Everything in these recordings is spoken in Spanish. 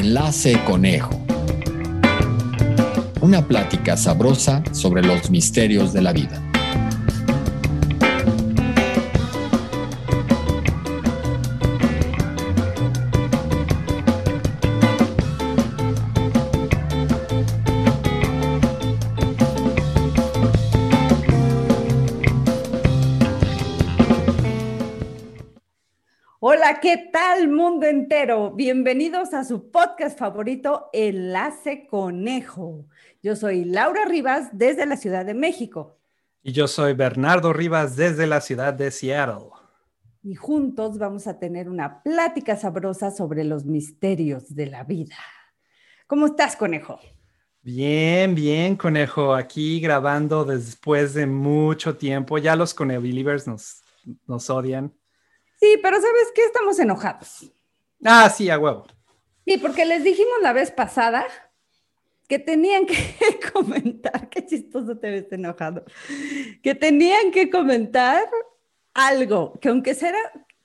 Enlace Conejo. Una plática sabrosa sobre los misterios de la vida. Hola, ¿qué tal mundo entero? Bienvenidos a su podcast favorito, Enlace Conejo. Yo soy Laura Rivas desde la Ciudad de México. Y yo soy Bernardo Rivas desde la ciudad de Seattle. Y juntos vamos a tener una plática sabrosa sobre los misterios de la vida. ¿Cómo estás, conejo? Bien, bien, conejo. Aquí grabando después de mucho tiempo. Ya los Conebelievers nos, nos odian. Sí, pero ¿sabes qué? Estamos enojados. Ah, sí, a huevo. Sí, porque les dijimos la vez pasada que tenían que comentar, qué chistoso te ves enojado, que tenían que comentar algo, que aunque sea,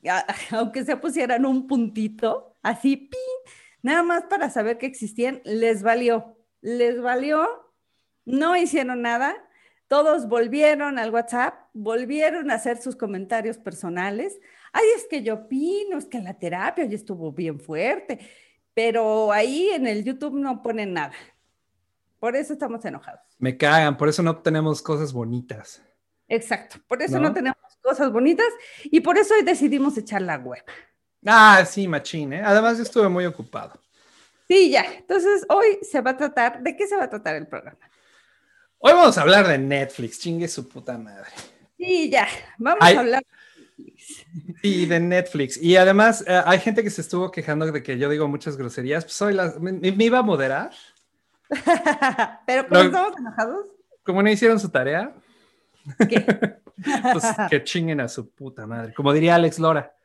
aunque se pusieran un puntito, así, ¡pin! nada más para saber que existían, les valió, les valió, no hicieron nada, todos volvieron al WhatsApp, volvieron a hacer sus comentarios personales, ay, es que yo opino, es que la terapia ya estuvo bien fuerte, pero ahí en el YouTube no ponen nada. Por eso estamos enojados. Me cagan, por eso no tenemos cosas bonitas. Exacto, por eso no, tenemos cosas bonitas y por eso hoy decidimos echar la hueva. Ah, sí, machín, ¿eh? Además, yo estuve muy ocupado. Sí, ya. Entonces, hoy se va a tratar, ¿de qué se va a tratar el programa? Hoy vamos a hablar de Netflix, chingue su puta madre. Sí, ya. Vamos a hablar y de Netflix. Y además, eh, hay gente que se estuvo quejando de que yo digo muchas groserías. Pues soy la, me, me iba a moderar. Pero como estamos enojados. Como no hicieron su tarea. ¿Qué? pues que chinguen a su puta madre. Como diría Alex Lora.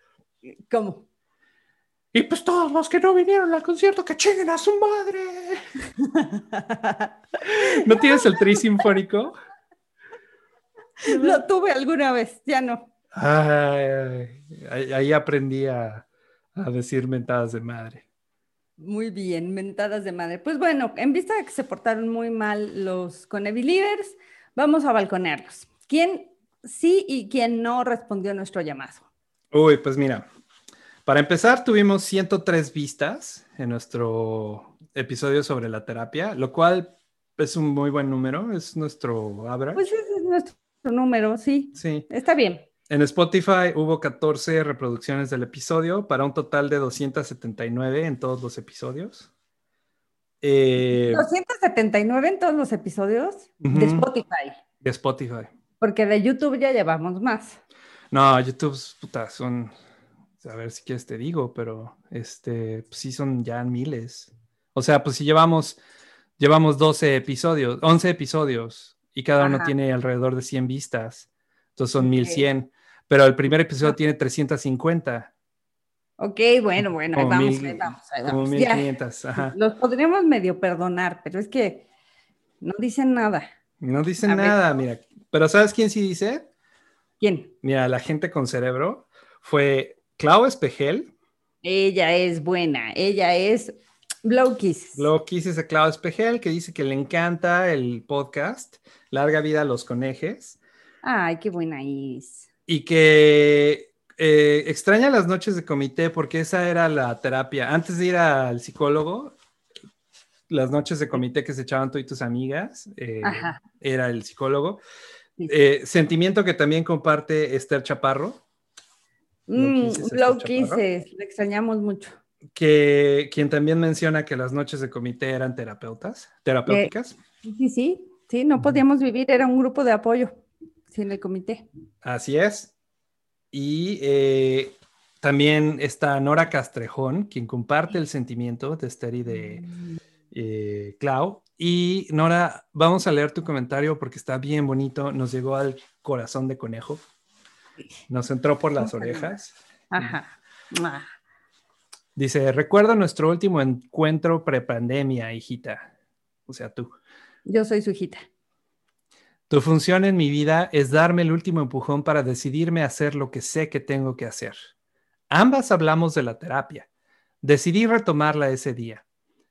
¿Cómo? Y pues todos los que no vinieron al concierto, que chinguen a su madre. ¿No tienes el tri sinfónico? Lo tuve alguna vez, ya no. Ay, ahí aprendí a, decir mentadas de madre. Muy bien, mentadas de madre. Pues bueno, en vista de que se portaron muy mal los Conebelievers, vamos a balconearlos. ¿Quién sí y quién no respondió a nuestro llamado? Uy, pues mira, para empezar tuvimos 103 vistas en nuestro episodio sobre la terapia, lo cual es un muy buen número, es nuestro average. Pues ese es nuestro número, sí. Sí. Está bien. En Spotify hubo 14 reproducciones del episodio para un total de 279 en todos los episodios. Eh, 279 en todos los episodios de Spotify. De Spotify. Porque de YouTube ya llevamos más. No, YouTube, puta, son, a ver si quieres te digo, pero este, pues sí son ya miles. O sea, pues si llevamos, llevamos 12 episodios, 11 episodios y cada uno tiene alrededor de 100 vistas. Entonces son 1100 pero el primer episodio tiene 350. Ok, bueno, bueno, ahí vamos, ahí vamos, ahí vamos. Como 1500, ajá. Los podríamos medio perdonar, pero es que no dicen nada. No dicen nada, mira. Pero ¿sabes quién sí dice? ¿Quién? Mira, la gente con cerebro fue Clau Espejel. Ella es buena, ella es Blow Kiss. Blow Kiss es de Clau Espejel, que dice que le encanta el podcast Larga Vida a los Conejes. Ay, qué buena es y que eh, extraña las noches de comité porque esa era la terapia. Antes de ir al psicólogo, las noches de comité que se echaban tú y tus amigas, eh, era el psicólogo. Eh, sentimiento que también comparte Esther Chaparro. Mm, lo quise, le extrañamos mucho. Que quien también menciona que las noches de comité eran terapeutas, terapéuticas. sí, sí, sí, no podíamos vivir, era un grupo de apoyo. Sí, en el comité. Así es. Y eh, también está Nora Castrejón, quien comparte el sentimiento de Esther y de mm. eh, Clau. Y Nora, vamos a leer tu comentario porque está bien bonito. Nos llegó al corazón de conejo. Nos entró por las orejas. Ajá. Dice, recuerda nuestro último encuentro prepandemia, hijita. O sea, tú. Yo soy su hijita. Tu función en mi vida es darme el último empujón para decidirme a hacer lo que sé que tengo que hacer. Ambas hablamos de la terapia. Decidí retomarla ese día.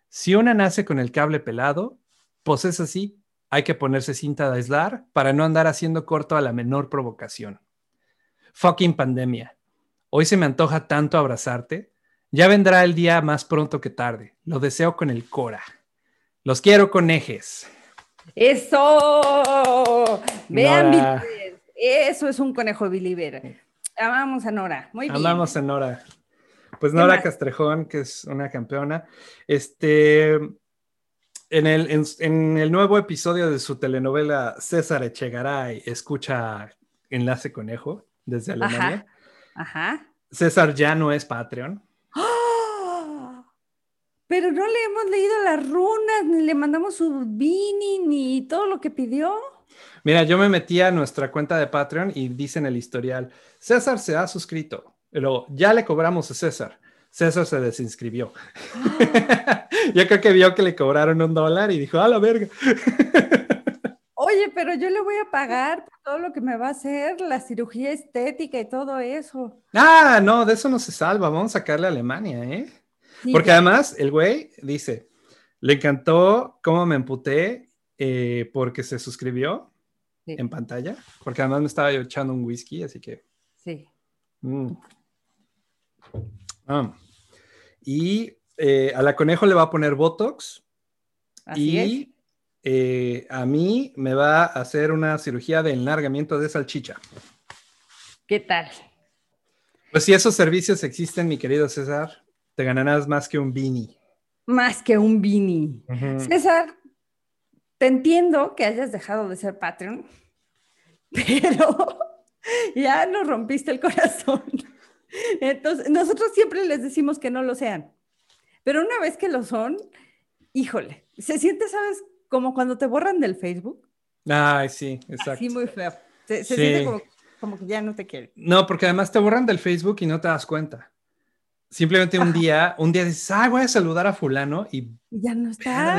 Si una nace con el cable pelado, pues es así. Hay que ponerse cinta de aislar para no andar haciendo corto a la menor provocación. Fucking pandemia. Hoy se me antoja tanto abrazarte. Ya vendrá el día más pronto que tarde. Lo deseo con el cora. Los quiero con ejes. ¡Eso! Vean, Nora. Eso es un conejo believer. Amamos a Nora. Muy bien. Amamos a Nora. Pues ¿Qué Nora? Castrejón, que es una campeona. Este, en el, en, en el nuevo episodio de su telenovela César Echegaray, escucha Enlace Conejo desde Alemania. Ajá. César ya no es Patreon. ¡Ah! Pero no le hemos leído las runas, ni le mandamos su Vini, ni todo lo que pidió. Mira, yo me metí a nuestra cuenta de Patreon y dice en el historial, César se ha suscrito. Luego, ya le cobramos a César. César se desinscribió. yo creo que vio que le cobraron un dólar y dijo, a la verga. Oye, pero yo le voy a pagar por todo lo que me va a hacer, la cirugía estética y todo eso. Ah, no, de eso no se salva. Vamos a sacarle a Alemania, ¿eh? Porque además el güey dice, le encantó cómo me emputé eh, porque se suscribió Sí. en pantalla. Porque además me estaba yo echando un whisky, así que... Sí. mm. Ah. Y eh, a la conejo le va a poner Botox Así es. y eh, a mí me va a hacer una cirugía de enlargamiento de salchicha. ¿Qué tal? Pues si esos servicios existen, mi querido César, te ganarás más que un beanie. Más que un Vini. Ujú. César, te entiendo que hayas dejado de ser Patreon, pero ya nos rompiste el corazón. Entonces, nosotros siempre les decimos que no lo sean, pero una vez que lo son, híjole, se siente, ¿sabes? Como cuando te borran del Facebook, Ay, sí, exacto. así muy feo. Se, se Sí. siente como, como que ya no te quiere. No, porque además te borran del Facebook y no te das cuenta. Simplemente un día, un día dices, ah, voy a saludar a fulano y ya no está.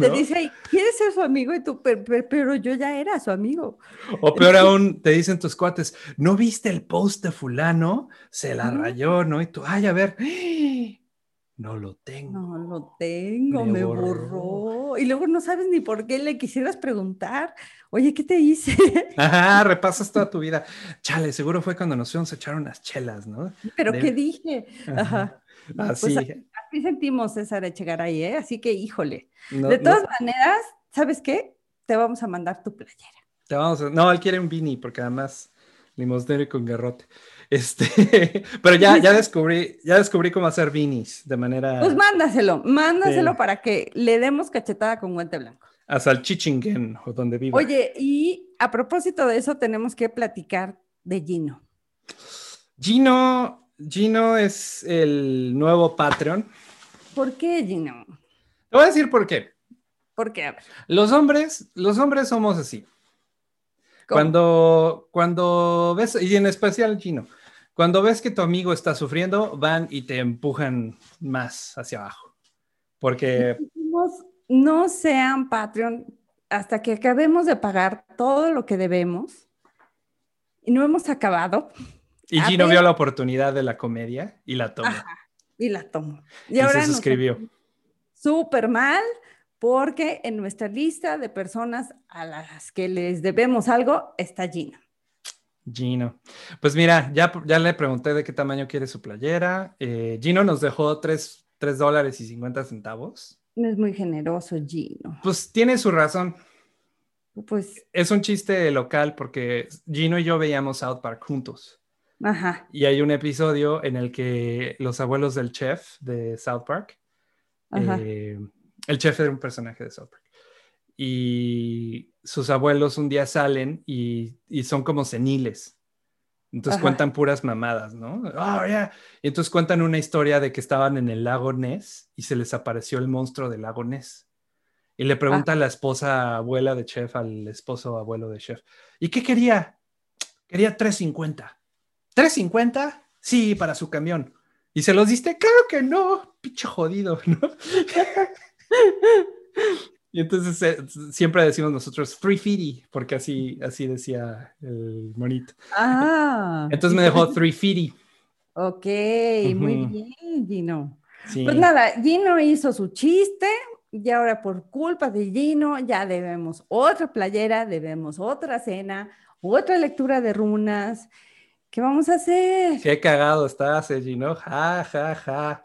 Te dice, "Ay, ¿quieres ser su amigo? Y tú, pero, pero- pero yo ya era su amigo. O peor aún, te dicen tus cuates, ¿no viste el post de fulano? Se la rayó, ¿no? Y tú, ay, a ver. No lo tengo. No lo tengo, Me me, borró. borró. Y luego no sabes ni por qué le quisieras preguntar, oye, ¿qué te hice? Ajá, repasas toda tu vida. Chale, seguro fue cuando nos fuimos a echar unas chelas, ¿no? ¿Pero De- qué dije? Ajá. Así. Pues Así sentimos César Echegaray, ¿eh? Así que, híjole. no- De no- todas maneras, ¿sabes qué? Te vamos a mandar tu playera. Te vamos a- No, él quiere un beanie porque además limosnero y con garrote. Este, pero ya, ya descubrí, ya descubrí cómo hacer beanies de manera Pues mándaselo, mándaselo para que le demos cachetada con guante blanco. a Salchichingen o donde viva. Oye, y a propósito de eso, tenemos que platicar de Gino. Gino, Gino es el nuevo Patreon. ¿Por qué Gino? Te voy a decir por qué. ¿Por qué? A ver, Los hombres, los hombres somos así. ¿cómo? Cuando, cuando ves, y en especial Gino, cuando ves que tu amigo está sufriendo, van y te empujan más hacia abajo. Porque no sean Patreon hasta que acabemos de pagar todo lo que debemos y no hemos acabado y Gino vio la oportunidad de la comedia y la tomó. Y la tomo. Y, se nos suscribió. sentimos Súper mal porque en nuestra lista de personas a las que les debemos algo está Gino. Gino. Pues mira, ya, ya le pregunté de qué tamaño quiere su playera. Eh, Gino nos dejó 3, dólares y 50 centavos. No es muy generoso Gino. Pues tiene su razón. Pues, Es un chiste local porque Gino y yo veíamos South Park juntos. ajá, Y hay un episodio en el que los abuelos del chef de South Park, ajá. eh, el chef era un personaje de South Park, y sus abuelos un día salen y, y son como seniles. Entonces Ajá. cuentan puras mamadas, ¿no? Oh, yeah. Y entonces cuentan una historia de que estaban en el lago Ness y se les apareció el monstruo del lago Ness. Y le pregunta a la esposa abuela de chef al esposo abuelo de chef, ¿y qué quería? Quería 350. ¿350? Sí, para su camión. ¿Y se los diste? Claro que no, pinche jodido, ¿no? y entonces eh, siempre decimos nosotros 350, porque así, así decía el monito. Ah. Entonces me dejó 350. Ok, muy Ujú. bien, Gino. Sí. Pues nada, Gino hizo su chiste y ahora por culpa de Gino ya debemos otra playera, debemos otra cena, otra lectura de runas. ¿Qué vamos a hacer? Qué cagado estás, Eji, ¿no? Ja, ja, ja.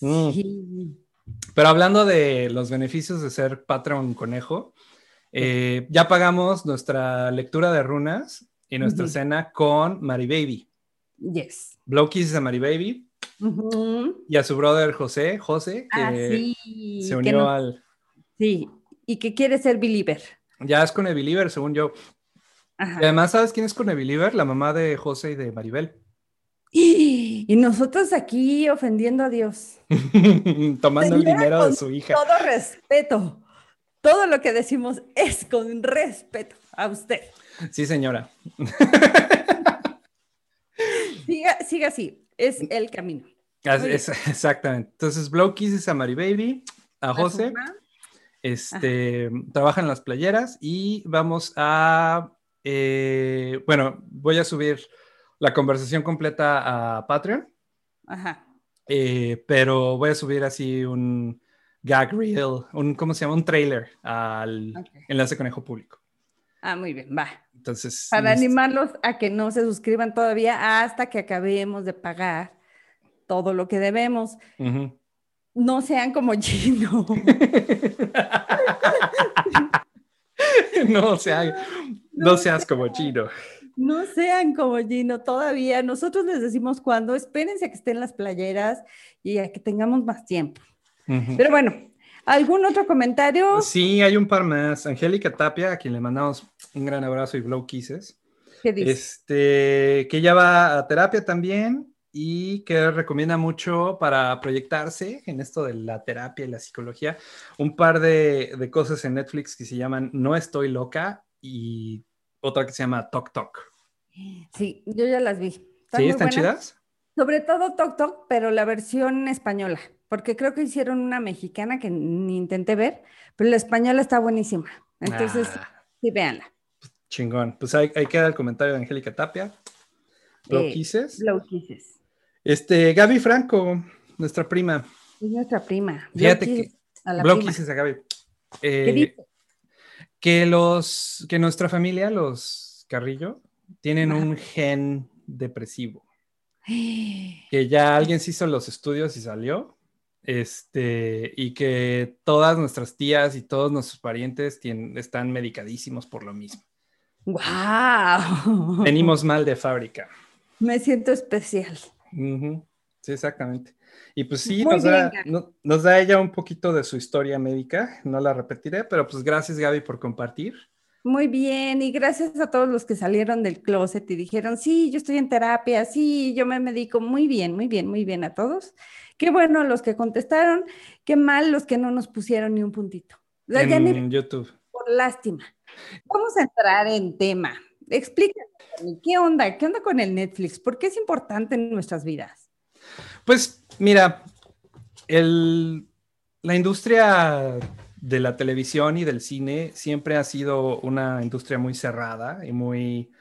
Mm. Sí. Pero hablando de los beneficios de ser Patreon Conejo, eh, ya pagamos nuestra lectura de runas y nuestra cena con Mari Baby. Yes. Blow kisses a Mari Baby y a su brother José, José, que Ah, sí. se que unió no- al... sí, y que quiere ser believer. Ya es con el Believer, según yo. Ajá. Y además, ¿sabes quién es con el Believer? La mamá de José y de Maribel. Y nosotros aquí ofendiendo a Dios. Tomando el dinero de su hija. Todo respeto. Todo lo que decimos es con respeto a usted. Sí, señora. Siga, siga así. Es el camino. Es- exactamente. Entonces, Blow Kisses a Mari Baby, a José. Este, trabaja en las playeras y vamos a, eh, bueno, voy a subir la conversación completa a Patreon, Ajá. eh, pero voy a subir así un gag reel, un, ¿cómo se llama? Un trailer al enlace conejo público. Ah, muy bien, va. Entonces, Para listo. animarlos a que no se suscriban todavía hasta que acabemos de pagar todo lo que debemos. No sean como Gino. no, sea- no seas como chino. No sean como Gino todavía. Nosotros les decimos cuándo. Espérense a que estén las playeras y a que tengamos más tiempo. Ujú. Pero bueno, ¿algún otro comentario? Sí, hay un par más. Angélica Tapia, a quien le mandamos un gran abrazo y blow kisses. ¿Qué dice? Este, que ella va a terapia también y que recomienda mucho para proyectarse en esto de la terapia y la psicología, un par de, de cosas en Netflix que se llaman No estoy loca y otra que se llama Tok Tok. Sí, yo ya las vi. ¿Sí? ¿Están buenas. chidas? Sobre todo Tok Tok, pero la versión española, porque creo que hicieron una mexicana que ni intenté ver, pero la española está buenísima. Entonces, Ah, sí, véanla. chingón. Pues ahí, ahí queda el comentario de Angélica Tapia. Blow Eh, Kisses. Este, Gaby Franco, nuestra prima. Es nuestra prima. Fíjate que- a la prima. a Gaby. ¿Qué Eh, dice? Que los que nuestra familia, los Carrillo, tienen un gen depresivo. Que ya alguien se hizo los estudios y salió. Este, y que todas nuestras tías y todos nuestros parientes tien- están medicadísimos por lo mismo. ¡Wow! Venimos mal de fábrica. Me siento especial. Sí, exactamente. Y pues sí, nos da, bien, Gaby. no- nos da ella un poquito de su historia médica. No la repetiré, pero pues gracias Gaby por compartir. Muy bien, y gracias a todos los que salieron del closet y dijeron, sí, yo estoy en terapia, sí, yo me medico. Muy bien, muy bien, muy bien a todos. Qué bueno los que contestaron, qué mal los que no nos pusieron ni un puntito. O sea, ya ni En YouTube. por lástima. Vamos a entrar en tema. Explícanos, Dani, ¿qué onda? ¿Qué onda con el Netflix? ¿Por qué es importante en nuestras vidas? Pues mira, el- la industria de la televisión y del cine siempre ha sido una industria muy cerrada y muy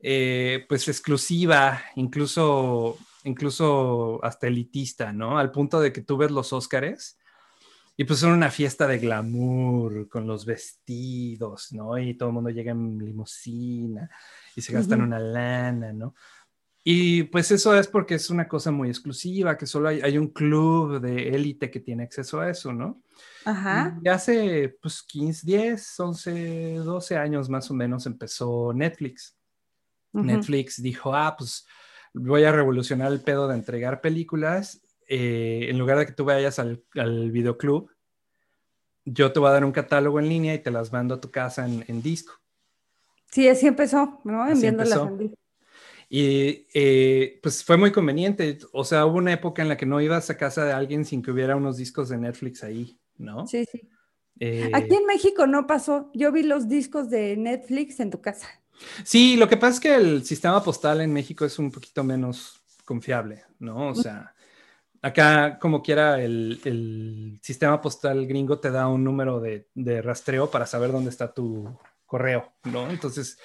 eh, pues exclusiva, incluso, incluso hasta elitista, ¿no? Al punto de que tú ves los Óscares y pues son una fiesta de glamour con los vestidos, ¿no? Y todo el mundo llega en limusina y se gastan Ujú. una lana, ¿no? Y pues eso es porque es una cosa muy exclusiva, que solo hay, hay un club de élite que tiene acceso a eso, ¿no? Ajá. Y hace pues 15, 10, 11, 12 años más o menos empezó Netflix. Netflix dijo, ah, pues voy a revolucionar el pedo de entregar películas. eh, en lugar de que tú vayas al, al videoclub, yo te voy a dar un catálogo en línea y te las mando a tu casa en, en disco. Sí, así empezó, ¿no? Enviándolas en disco. Y eh, pues fue muy conveniente. O sea, hubo una época en la que no ibas a casa de alguien sin que hubiera unos discos de Netflix ahí, ¿no? Sí, sí. Eh, Aquí en México no pasó. Yo vi los discos de Netflix en tu casa. Sí, lo que pasa es que el sistema postal en México es un poquito menos confiable, ¿no? O sea, acá como quiera el, el sistema postal gringo te da un número de, de rastreo para saber dónde está tu correo, ¿no? Entonces,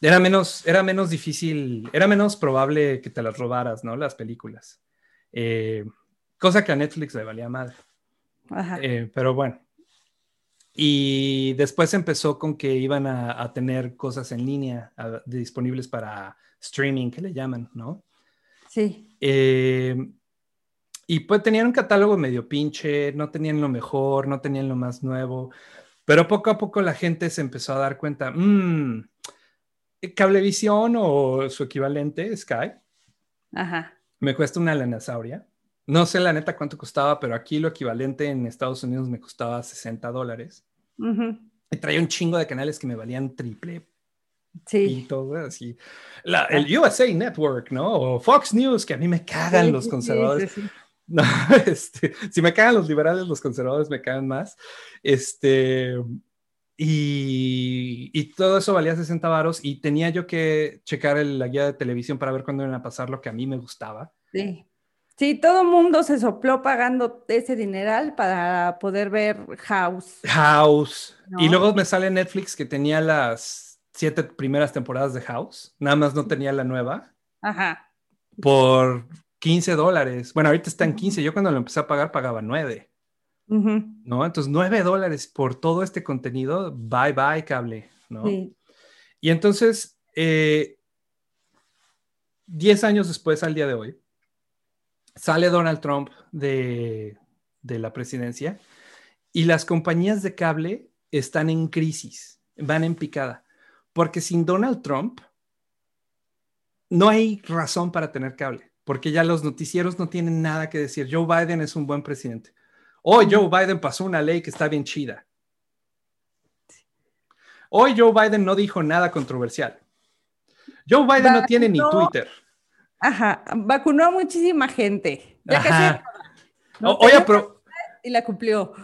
era menos, era menos difícil, era menos probable que te las robaras, ¿no? Las películas. Eh, cosa que a Netflix le valía madre. Ajá. Eh, pero bueno. Y después empezó con que iban a, a tener cosas en línea a- disponibles para streaming, que le llaman, ¿no? Sí. Eh, y pues tenían un catálogo medio pinche, no tenían lo mejor, no tenían lo más nuevo, pero poco a poco la gente se empezó a dar cuenta, "Mm, Cablevisión o su equivalente, Sky, Ajá. me cuesta una lanasauria. No sé la neta cuánto costaba, pero aquí lo equivalente en Estados Unidos me costaba 60 dólares. Ujú. Y traía un chingo de canales que me valían triple Sí. pito, güey, así. La- el USA Network, ¿no? O Fox News, que a mí me cagan Sí, los conservadores. sí, sí. No, este, si me cagan los liberales, los conservadores me cagan más. Este, y, y todo eso valía 60 varos y tenía yo que checar el- la guía de televisión para ver cuándo iban a pasar lo que a mí me gustaba. Sí. Sí, todo el mundo se sopló pagando ese dineral para poder ver House. House. ¿No? Y luego me sale Netflix que tenía las siete primeras temporadas de House, nada más no tenía la nueva, Ajá. por 15 dólares. Bueno, ahorita está en 15, yo cuando lo empecé a pagar pagaba 9. ¿No? Entonces, 9 dólares por todo este contenido, bye bye cable, ¿no? Sí. Y entonces, eh, 10 años después, al día de hoy, sale Donald Trump de, de la presidencia y las compañías de cable están en crisis, van en picada, porque sin Donald Trump no hay razón para tener cable, porque ya los noticieros no tienen nada que decir. Joe Biden es un buen presidente. Hoy Joe Biden pasó una ley que está bien chida. Hoy Joe Biden no dijo nada controversial. Joe Biden no tiene ni Twitter. Ajá. Vacunó a muchísima gente. Ya Ajá. no hoy, tenía- apro- y la cumplió.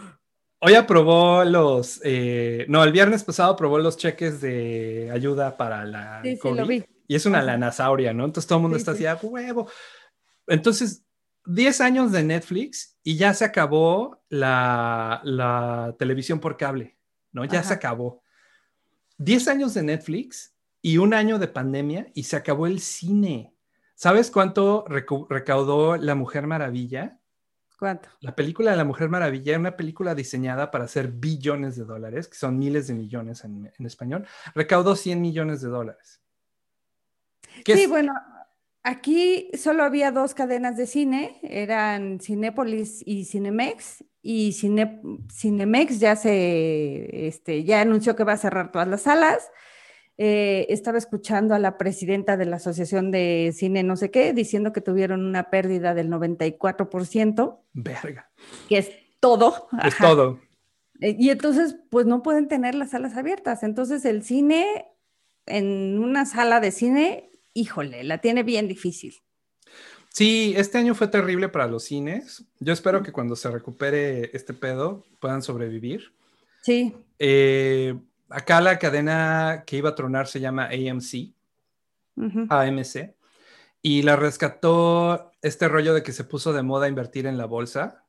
hoy aprobó los, eh, no, el viernes pasado aprobó los cheques de ayuda para la Sí, sí, COVID. lo vi. Y es una lanasauria, ¿no? Entonces todo el mundo Sí, está sí. así, "Ah, huevo. Entonces, 10 años de Netflix y ya se acabó la, la televisión por cable, ¿no? Ya Ajá. se acabó. 10 años de Netflix y un año de pandemia y se acabó el cine. ¿Sabes cuánto recaudó La Mujer Maravilla? ¿Cuánto? La película de La Mujer Maravilla era una película diseñada para hacer billones de dólares, que son miles de millones en, en español. Recaudó 100 millones de dólares. ¿Qué Sí, es? bueno, aquí solo había dos cadenas de cine, eran Cinépolis y Cinemex, y Cine- Cinemex ya se, este, ya anunció que va a cerrar todas las salas. Eh, estaba escuchando a la presidenta de la Asociación de Cine no sé qué, diciendo que tuvieron una pérdida del 94%, Verga. que es todo. Es Ajá. todo. Eh, Y entonces, pues no pueden tener las salas abiertas. Entonces, el cine, en una sala de cine, híjole, la tiene bien difícil. Sí, este año fue terrible para los cines. Yo espero que cuando se recupere este pedo puedan sobrevivir. Sí, Eh, acá la cadena que iba a tronar se llama AMC, AMC, y la rescató este rollo de que se puso de moda invertir en la bolsa.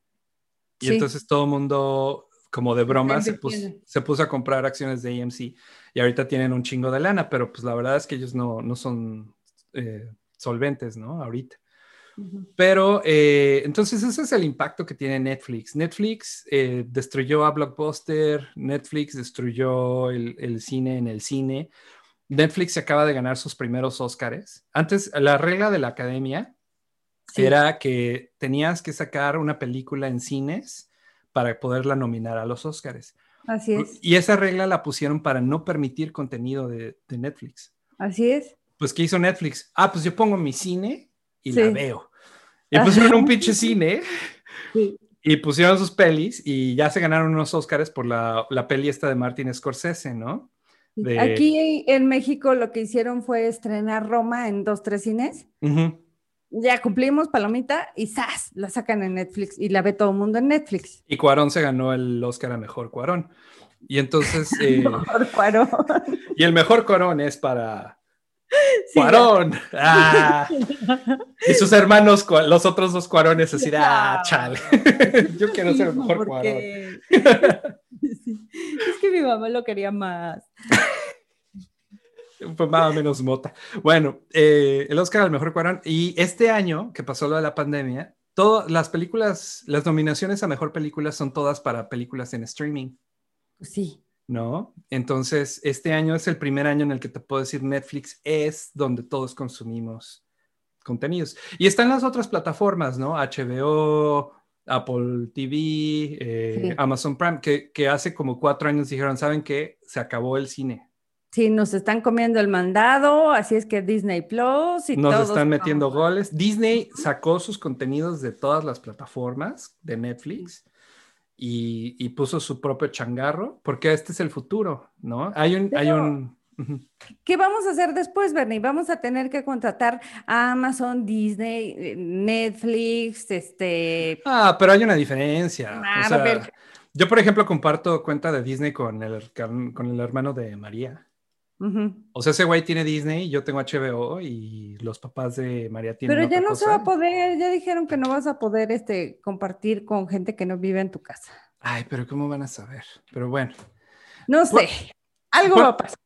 Y Sí. entonces todo el mundo, como de broma, se puso, se puso a comprar acciones de AMC. Y ahorita tienen un chingo de lana, pero pues la verdad es que ellos no, no son eh, solventes, ¿no? Ahorita. Pero eh, entonces ese es el impacto que tiene Netflix. Netflix eh, destruyó a Blockbuster, Netflix destruyó el, el cine en el cine. Netflix se acaba de ganar sus primeros Óscares. Antes, la regla de la academia Sí, era que tenías que sacar una película en cines para poderla nominar a los Óscares. así es, Y esa regla la pusieron para no permitir contenido de, de Netflix. así es. Pues, ¿qué hizo Netflix? Ah, pues yo pongo mi cine y Sí. la veo. Y pusieron un pinche cine Sí. y pusieron sus pelis y ya se ganaron unos Óscares por la, la peli esta de Martin Scorsese, ¿no? De- Aquí en México lo que hicieron fue estrenar Roma en dos, tres cines. Ya cumplimos, palomita, y ¡zas! La sacan en Netflix y la ve todo el mundo en Netflix. Y Cuarón se ganó el Óscar a Mejor Cuarón. Y entonces, eh, Por Cuarón. y el Mejor Cuarón es para Sí, Cuarón. Ah. Y sus hermanos, los otros dos Cuarones, así, ah, chale. Yo quiero ser el Mejor Cuarón. Sí, Es que mi mamá lo quería más. Pues más o menos mota. Bueno, eh, el Oscar al mejor Cuarón. Y este año, que pasó lo de la pandemia, todas las películas, las nominaciones a mejor película son todas para películas en streaming, Sí. ¿No? Entonces, este año es el primer año en el que te puedo decir Netflix es donde todos consumimos contenidos. Y están las otras plataformas, ¿no? HBO, Apple TV, eh, Sí. Amazon Prime, que, que hace como cuatro años dijeron, ¿saben qué? Se acabó el cine. Sí, nos están comiendo el mandado, así es que Disney Plus y Nos todos están metiendo goles. Disney sacó sus contenidos de todas las plataformas de Netflix y, y puso su propio changarro, porque este es el futuro, ¿no? Hay un... Hay un. ¿Qué vamos a hacer después, Bernie? Vamos a tener que contratar a Amazon, Disney, Netflix, este... Ah, pero hay una diferencia. Ah, O sea, Robert. yo, por ejemplo, comparto cuenta de Disney con el, con el hermano de María. O sea, ese güey tiene Disney, yo tengo HBO y los papás de María tienen Pero ya no se cosa. va a poder, ya dijeron que no vas a poder este, compartir con gente que no vive en tu casa. Ay, pero ¿cómo van a saber? Pero bueno. No sé, algo va a pasar.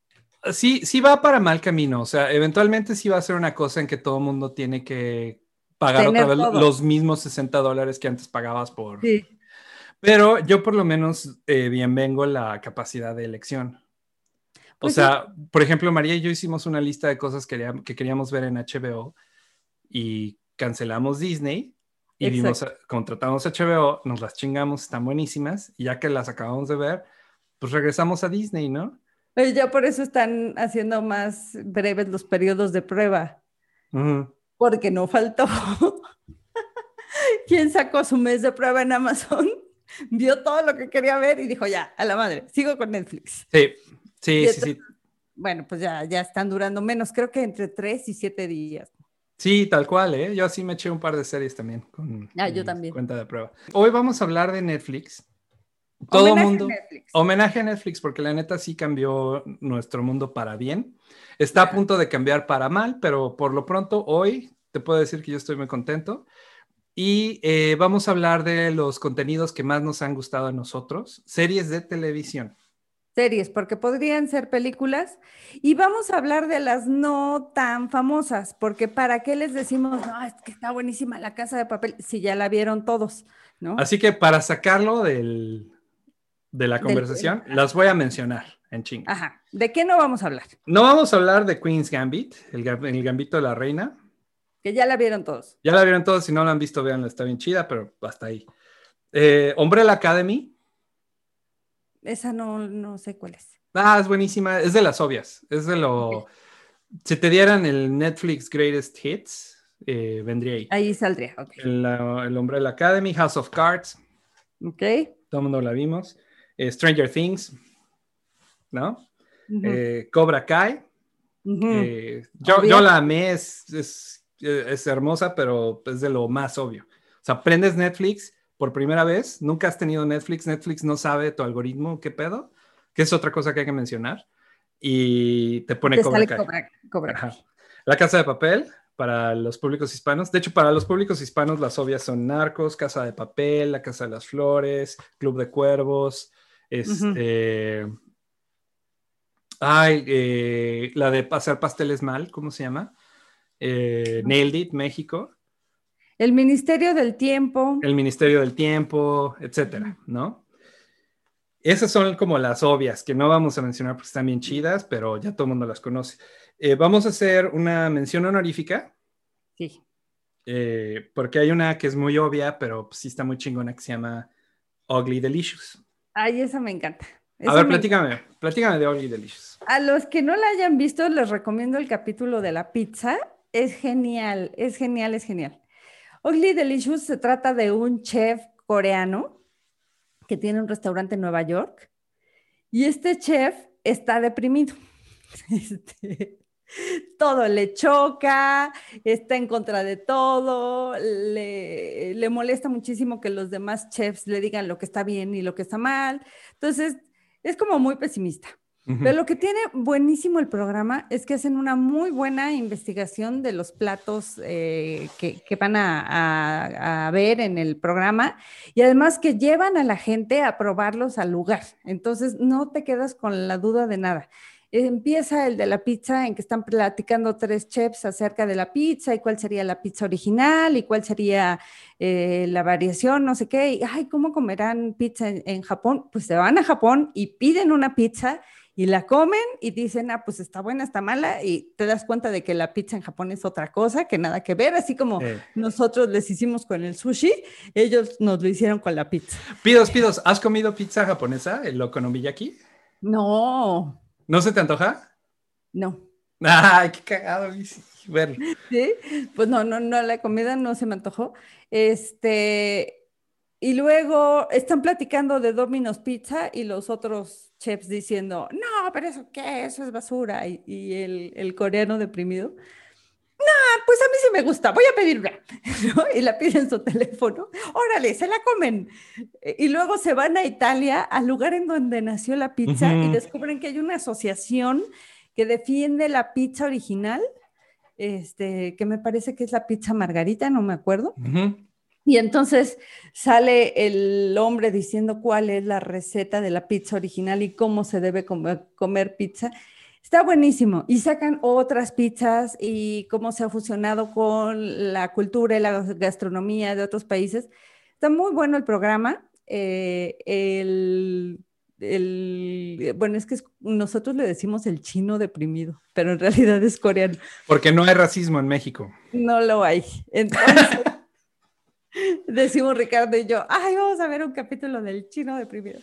Sí, sí va para mal camino. O sea, eventualmente sí va a ser una cosa en que todo el mundo tiene que pagar Tener otra vez todo. los mismos 60 dólares que antes pagabas por. Sí. Pero yo por lo menos eh, bien vengo la capacidad de elección. O Pues sí. sea, por ejemplo, María y yo hicimos una lista de cosas que, quería- que queríamos ver en HBO y cancelamos Disney y vimos, contratamos HBO, nos las chingamos, están buenísimas y ya que las acabamos de ver, pues regresamos a Disney, ¿no? Pero ya por eso están haciendo más breves los periodos de prueba, porque no faltó. ¿Quién sacó su mes de prueba en Amazon? Vio todo lo que quería ver y dijo, ya, a la madre, sigo con Netflix. Sí, sí, sí, sí. Bueno, pues ya, ya están durando menos, creo que entre tres y siete días. Sí, tal cual, ¿eh? Yo así me eché un par de series también con Ah, yo también. cuenta de prueba. Hoy vamos a hablar de Netflix. Todo Homenaje a mundo. Netflix. Homenaje a Netflix, porque la neta sí cambió nuestro mundo para bien. Está a punto de cambiar para mal, pero por lo pronto hoy te puedo decir que yo estoy muy contento. Y eh, vamos a hablar de los contenidos que más nos han gustado a nosotros, series de televisión. Series, porque podrían ser películas. Y vamos a hablar de las no tan famosas, porque ¿para qué les decimos, no, es que está buenísima la casa de papel, si ya la vieron todos, ¿no? Así que para sacarlo del, de la Del- conversación, las voy a mencionar en chinga. Ajá. ¿De qué no vamos a hablar? No vamos a hablar de Queen's Gambit, el, ga- el gambito de la reina. Que ya la vieron todos. Ya la vieron todos, si no la han visto, véanla, está bien chida, pero hasta ahí. Eh, Umbrella Academy. Esa no, no sé cuál es. Ah, es buenísima, es de las obvias, es de lo... Si te dieran el Netflix Greatest Hits, eh, vendría ahí. Ahí saldría, ok. El, el Umbrella Academy, House of Cards, Ok. todo el mundo la vimos. Eh, Stranger Things, ¿no? Eh, Cobra Kai. yo, yo la amé, es, es, es hermosa, pero es de lo más obvio. O sea, prendes Netflix por primera vez, nunca has tenido Netflix, Netflix no sabe tu algoritmo, qué pedo, que es otra cosa que hay que mencionar, y te pone Te Cobra Kai. Cobra, Cobra. La Casa de Papel para los públicos hispanos. De hecho, para los públicos hispanos las obvias son Narcos, Casa de Papel, La Casa de las Flores, Club de Cuervos, este... Ay, eh, la de hacer pasteles mal, ¿cómo se llama? Eh, Nailed It, México, El Ministerio del Tiempo. El Ministerio del Tiempo, etcétera, ¿no? Esas son como las obvias que no vamos a mencionar porque están bien chidas, pero ya todo el mundo las conoce. Eh, vamos a hacer una mención honorífica Sí. eh, porque hay una que es muy obvia, pero pues, sí está muy chingona que se llama Ugly Delicious. Ay, esa me encanta. A ver, me platícame, platícame de Ugly Delicious. A los que no la hayan visto, les recomiendo el capítulo de la pizza. Es genial, es genial, es genial. Ugly Delicious se trata de un chef coreano que tiene un restaurante en Nueva York y este chef está deprimido. Este, todo le choca, está en contra de todo, le, le molesta muchísimo que los demás chefs le digan lo que está bien y lo que está mal. Entonces, es como muy pesimista. Pero lo que tiene buenísimo el programa es que hacen una muy buena investigación de los platos eh, que, que van a, a- a ver en el programa y además que llevan a la gente a probarlos al lugar. Entonces no te quedas con la duda de nada. empieza el de la pizza en que están platicando tres chefs acerca de la pizza y cuál sería la pizza original y cuál sería eh, la variación, no sé qué. Y, ay, ¿cómo comerán pizza en, Japón? Pues se van a Japón y piden una pizza y la comen y dicen, ah, pues está buena, está mala, y te das cuenta de que la pizza en Japón es otra cosa, que nada que ver, así como nosotros les hicimos con el sushi, ellos nos lo hicieron con la pizza. Pidos, pidos, ¿has comido pizza japonesa, el okonomiyaki? No. ¿No se te antoja? No. Ay, qué cagado, bueno. Sí, pues no, no, no, la comida no se me antojó. Este, y luego están platicando de Domino's Pizza y los otros chefs diciendo, no, pero eso qué, eso es basura. Y, el, el, coreano deprimido, no, pues a mí sí me gusta, voy a pedirla. Y la piden su teléfono, órale, se la comen. Y luego se van a Italia, al lugar en donde nació la pizza, y descubren que hay una asociación que defiende la pizza original, este, que me parece que es la pizza margarita, no me acuerdo. Y entonces sale el hombre diciendo cuál es la receta de la pizza original y cómo se debe comer, pizza. Está buenísimo. Y sacan otras pizzas y cómo se ha fusionado con la cultura y la gastronomía de otros países. Está muy bueno el programa. Eh, el, el, bueno, es que nosotros le decimos el chino deprimido, pero en realidad es coreano. Porque no hay racismo en México. No lo hay. Entonces, decimos Ricardo y yo, ay, vamos a ver un capítulo del chino deprimido.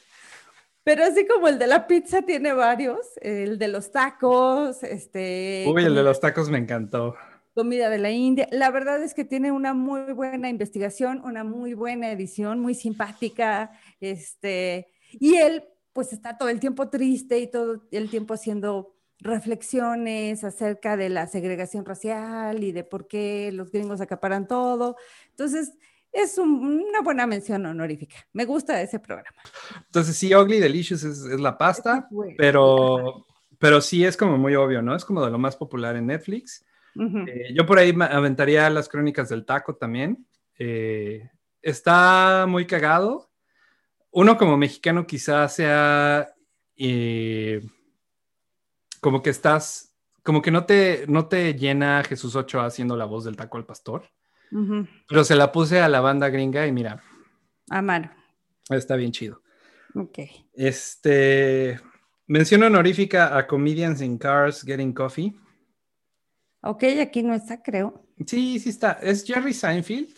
Pero así como el de la pizza tiene varios, el de los tacos, este... Uy, el de los tacos me encantó. Comida de la India. La verdad es que tiene una muy buena investigación, una muy buena edición, muy simpática, este... Y él, pues, está todo el tiempo triste y todo el tiempo haciendo reflexiones acerca de la segregación racial y de por qué los gringos acaparan todo. Entonces, es una buena mención honorífica. Me gusta ese programa. Entonces, sí, Ugly Delicious es, la pasta, pero, pero sí es como muy obvio, ¿no? Es como de lo más popular en Netflix. Eh, yo por ahí aventaría las crónicas del taco también. Eh, está muy cagado. Uno como mexicano quizás sea eh, como que estás, como que no te, no te llena Jesús Ochoa haciendo la voz del taco al pastor. Pero se la puse a la banda gringa y mira. A mano. Está bien chido. Ok. Este. Mención honorífica a Comedians in Cars Getting Coffee. Ok, aquí no está, creo. Sí, sí está. Es Jerry Seinfeld.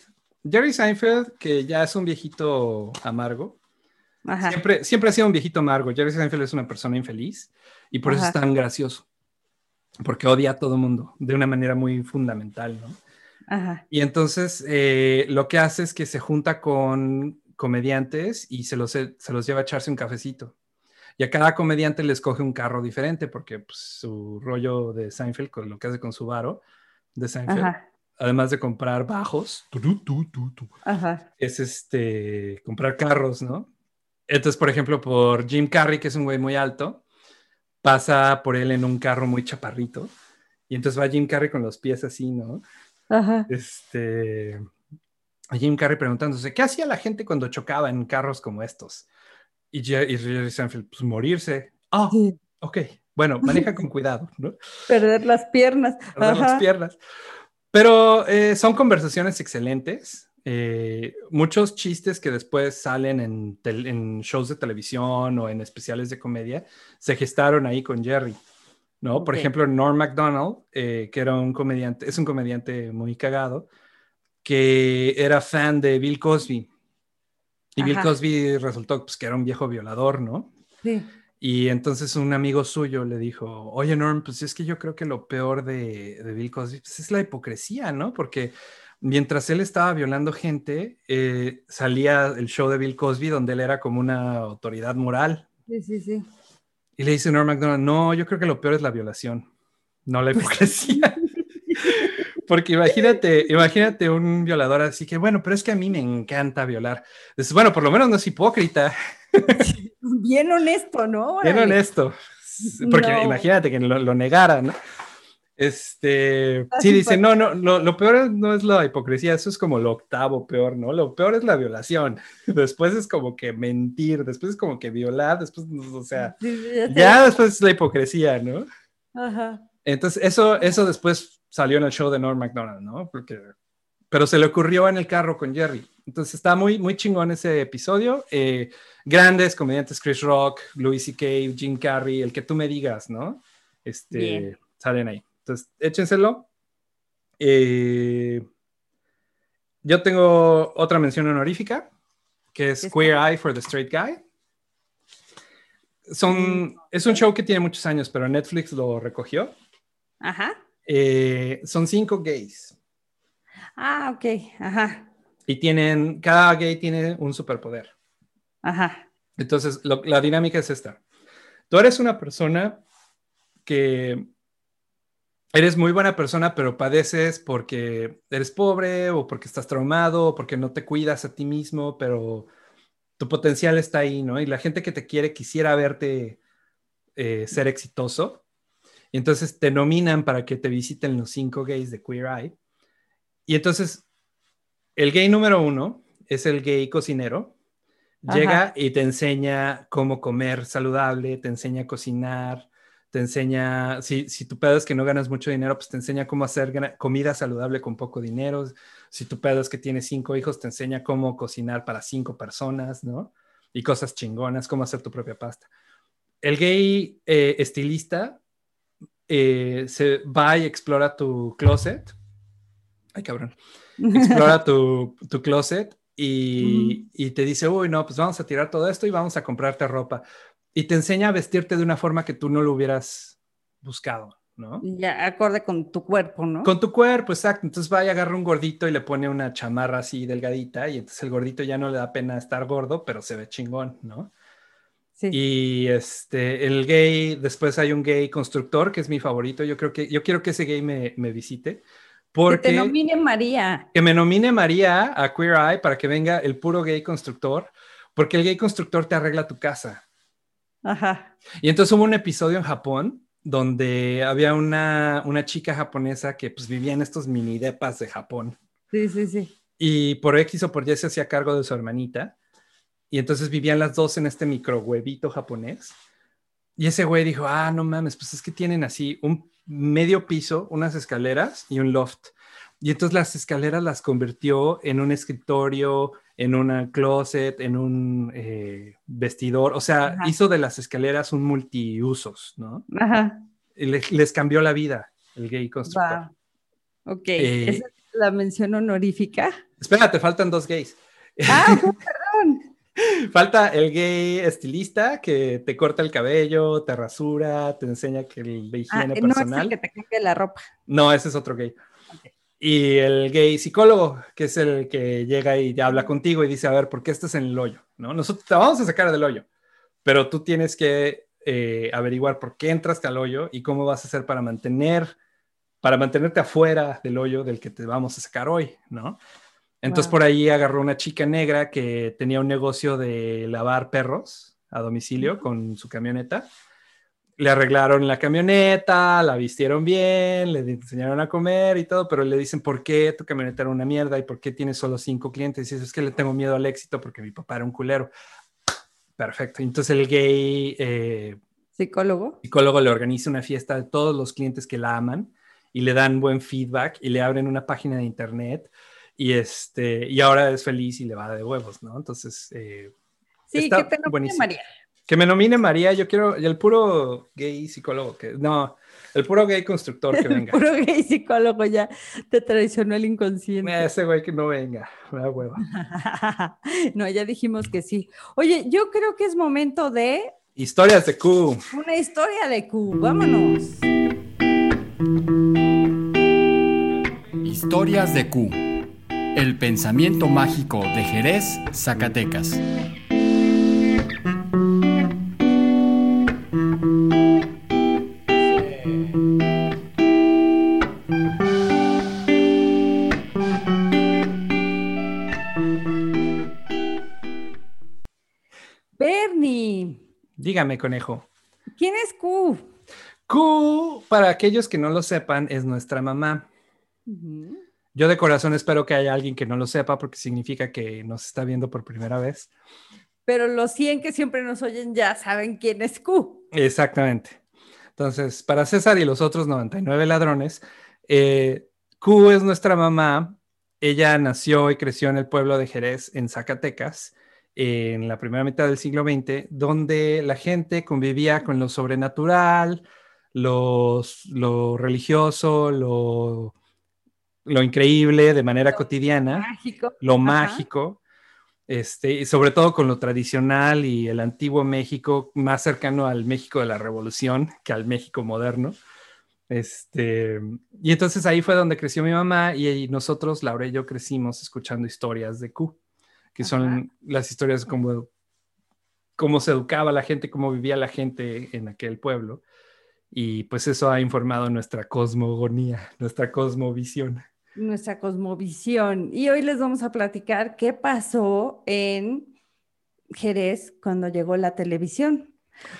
Jerry Seinfeld, que ya es un viejito amargo. Siempre, siempre ha sido un viejito amargo. Jerry Seinfeld es una persona infeliz y por eso es tan gracioso. Porque odia a todo el mundo de una manera muy fundamental, ¿no? Y entonces eh, lo que hace es que se junta con comediantes y se los, se los lleva a echarse un cafecito. Y a cada comediante le escoge un carro diferente porque pues, su rollo de Seinfeld, con lo que hace con su varo de Seinfeld, además de comprar bajos, es este, comprar carros, ¿no? Entonces, por ejemplo, por Jim Carrey, que es un güey muy alto, pasa por él en un carro muy chaparrito. Y entonces va Jim Carrey con los pies así, ¿no? Este, Jim Carrey preguntándose, ¿qué hacía la gente cuando chocaba en carros como estos? Y Jerry Seinfeld, pues morirse. Ah, ok. Bueno, maneja con cuidado, ¿no? Perder las piernas. Perder las piernas. Pero eh, son conversaciones excelentes. Eh, muchos chistes que después salen en, en, shows de televisión o en especiales de comedia se gestaron ahí con Jerry. ¿No? Por ejemplo, Norm MacDonald, eh, que era un comediante, es un comediante muy cagado, que era fan de Bill Cosby. Y Bill Cosby resultó pues, que era un viejo violador, ¿no? Sí. Y entonces un amigo suyo le dijo, oye Norm, pues es que yo creo que lo peor de, Bill Cosby pues, es la hipocresía, ¿no? Porque mientras él estaba violando gente, eh, salía el show de Bill Cosby donde él era como una autoridad moral. Sí, sí, sí. Y le dice Norm MacDonald, no, yo creo que lo peor es la violación, no la hipocresía. Porque imagínate, imagínate un violador así que, bueno, pero es que a mí me encanta violar. Dices, bueno, por lo menos no es hipócrita. Bien honesto, ¿no? Bien honesto. Porque imagínate que lo, negara, ¿no? Este, Ah, sí, dice, no, no, lo, lo peor no es la hipocresía, eso es como lo octavo peor, ¿no? Lo peor es la violación, después es como que mentir, después es como que violar, después, o sea, ya después es la hipocresía, ¿no? Ajá. Entonces, eso, eso después salió en el show de Norm MacDonald, ¿no? Porque, pero se le ocurrió en el carro con Jerry. Entonces, está muy, muy chingón ese episodio. Eh, grandes comediantes, Chris Rock, Louis C.K., Jim Carrey, el que tú me digas, ¿no? Este, Bien. salen ahí. Entonces, échenselo. Eh, yo tengo otra mención honorífica, que es. Queer Eye for the Straight Guy. Son, es un show que tiene muchos años, pero Netflix lo recogió. Ajá. Eh, son cinco gays Ah, ok. Ajá. y tienen, cada gay tiene un superpoder. Ajá. Entonces, lo- la dinámica es esta. Tú eres una persona que eres muy buena persona, pero padeces porque eres pobre o porque estás traumado o porque no te cuidas a ti mismo, pero tu potencial está ahí, ¿no? Y la gente que te quiere quisiera verte eh, ser exitoso. Y entonces te nominan para que te visiten los cinco gays de Queer Eye. Y entonces, el gay número uno es el gay cocinero. Llega Ajá. y te enseña cómo comer saludable, te enseña a cocinar, te enseña, si, si tu pedo es que no ganas mucho dinero, pues te enseña cómo hacer comida saludable con poco dinero. Si tu pedo es que tienes cinco hijos, te enseña cómo cocinar para cinco personas, ¿no? Y cosas chingonas, cómo hacer tu propia pasta. El gay eh, estilista eh, se va y explora tu closet. Ay, cabrón explora tu, tu closet y, y te dice, uy, no, pues vamos a tirar todo esto y vamos a comprarte ropa. Y te enseña a vestirte de una forma que tú no lo hubieras buscado, ¿no? Ya acorde con tu cuerpo, ¿no? Con tu cuerpo, exacto. Entonces va y agarra un gordito y le pone una chamarra así delgadita y entonces el gordito ya no le da pena estar gordo, pero se ve chingón, ¿no? Sí. Y este, el gay, después hay un gay constructor que es mi favorito. Yo creo que, yo quiero que ese gay me, me visite. Que Porque te nomine María. que me nomine María a Queer Eye para que venga el puro gay constructor, porque el gay constructor te arregla tu casa. Ajá. Y entonces hubo un episodio en Japón donde había una, una chica japonesa que pues vivía en estos mini depas de Japón Sí, sí, sí. y por X o por Y se hacía cargo de su hermanita y entonces vivían las dos en este micro huevito japonés y ese güey dijo, ah, no mames, pues es que tienen así un medio piso, unas escaleras y un loft. Y entonces las escaleras las convirtió en un escritorio, en una closet, en un eh, vestidor. O sea, Ajá. hizo de las escaleras un multiusos, ¿no? Ajá. Y les, les cambió la vida el gay constructor. Va. Ok. Eh, Esa es la mención honorífica. Espérate, faltan dos gays. Ah, perdón. Falta el gay estilista que te corta el cabello, te rasura, te enseña que el de Ah, higiene no es personal. el que te cambia la ropa. No, ese es otro gay. Y el gay psicólogo, que es el que llega y ya habla contigo y dice, a ver, ¿por qué estás en el hoyo? ¿No? Nosotros te vamos a sacar del hoyo, pero tú tienes que eh, averiguar por qué entraste al hoyo y cómo vas a hacer para mantener, para mantenerte afuera del hoyo del que te vamos a sacar hoy, ¿no? Entonces Wow. por ahí agarró una chica negra que tenía un negocio de lavar perros a domicilio con su camioneta le arreglaron la camioneta, la vistieron bien, le enseñaron a comer y todo, pero le dicen, ¿por qué tu camioneta era una mierda y por qué tienes solo cinco clientes? Y dice, es que le tengo miedo al éxito porque mi papá era un culero. Perfecto. Entonces el gay eh, Psicólogo. psicólogo le organiza una fiesta de todos los clientes que la aman y le dan buen feedback y le abren una página de internet y, este, y ahora es feliz y le va de huevos, ¿no? Entonces... eh, Sí, Está que te nomine buenísimo. María. Que me nomine María, yo quiero, y el puro gay psicólogo, que no, el puro gay constructor que venga. Puro gay psicólogo ya te traicionó el inconsciente. Ese güey que no venga, me da hueva. no, ya dijimos que sí. Oye, yo creo que es momento de Historias de Q. una historia de Q. Vámonos. Historias de Q. El pensamiento mágico de Jerez, Zacatecas. Dígame, conejo. ¿quién es Q? Q, para aquellos que no lo sepan, es nuestra mamá. Yo de corazón espero que haya alguien que no lo sepa porque significa que nos está viendo por primera vez. Pero los 100 que siempre nos oyen ya saben quién es Q. Exactamente. Entonces, para César y los otros 99 ladrones, eh, Q es nuestra mamá. Ella nació y creció en el pueblo de Jerez, en Zacatecas, en la primera mitad del siglo XX, donde la gente convivía con lo sobrenatural, los- lo religioso, lo, lo increíble de manera cotidiana Mágico. lo Ajá. mágico, este, y sobre todo con lo tradicional y el antiguo México, más cercano al México de la Revolución que al México moderno. Este, y entonces ahí fue donde creció mi mamá y, y nosotros, Laura y yo, crecimos escuchando historias de Q, que son Ajá. las historias como cómo se educaba la gente, cómo vivía la gente en aquel pueblo. Y pues eso ha informado nuestra cosmogonía, nuestra cosmovisión. nuestra cosmovisión. Y hoy les vamos a platicar qué pasó en Jerez cuando llegó la televisión.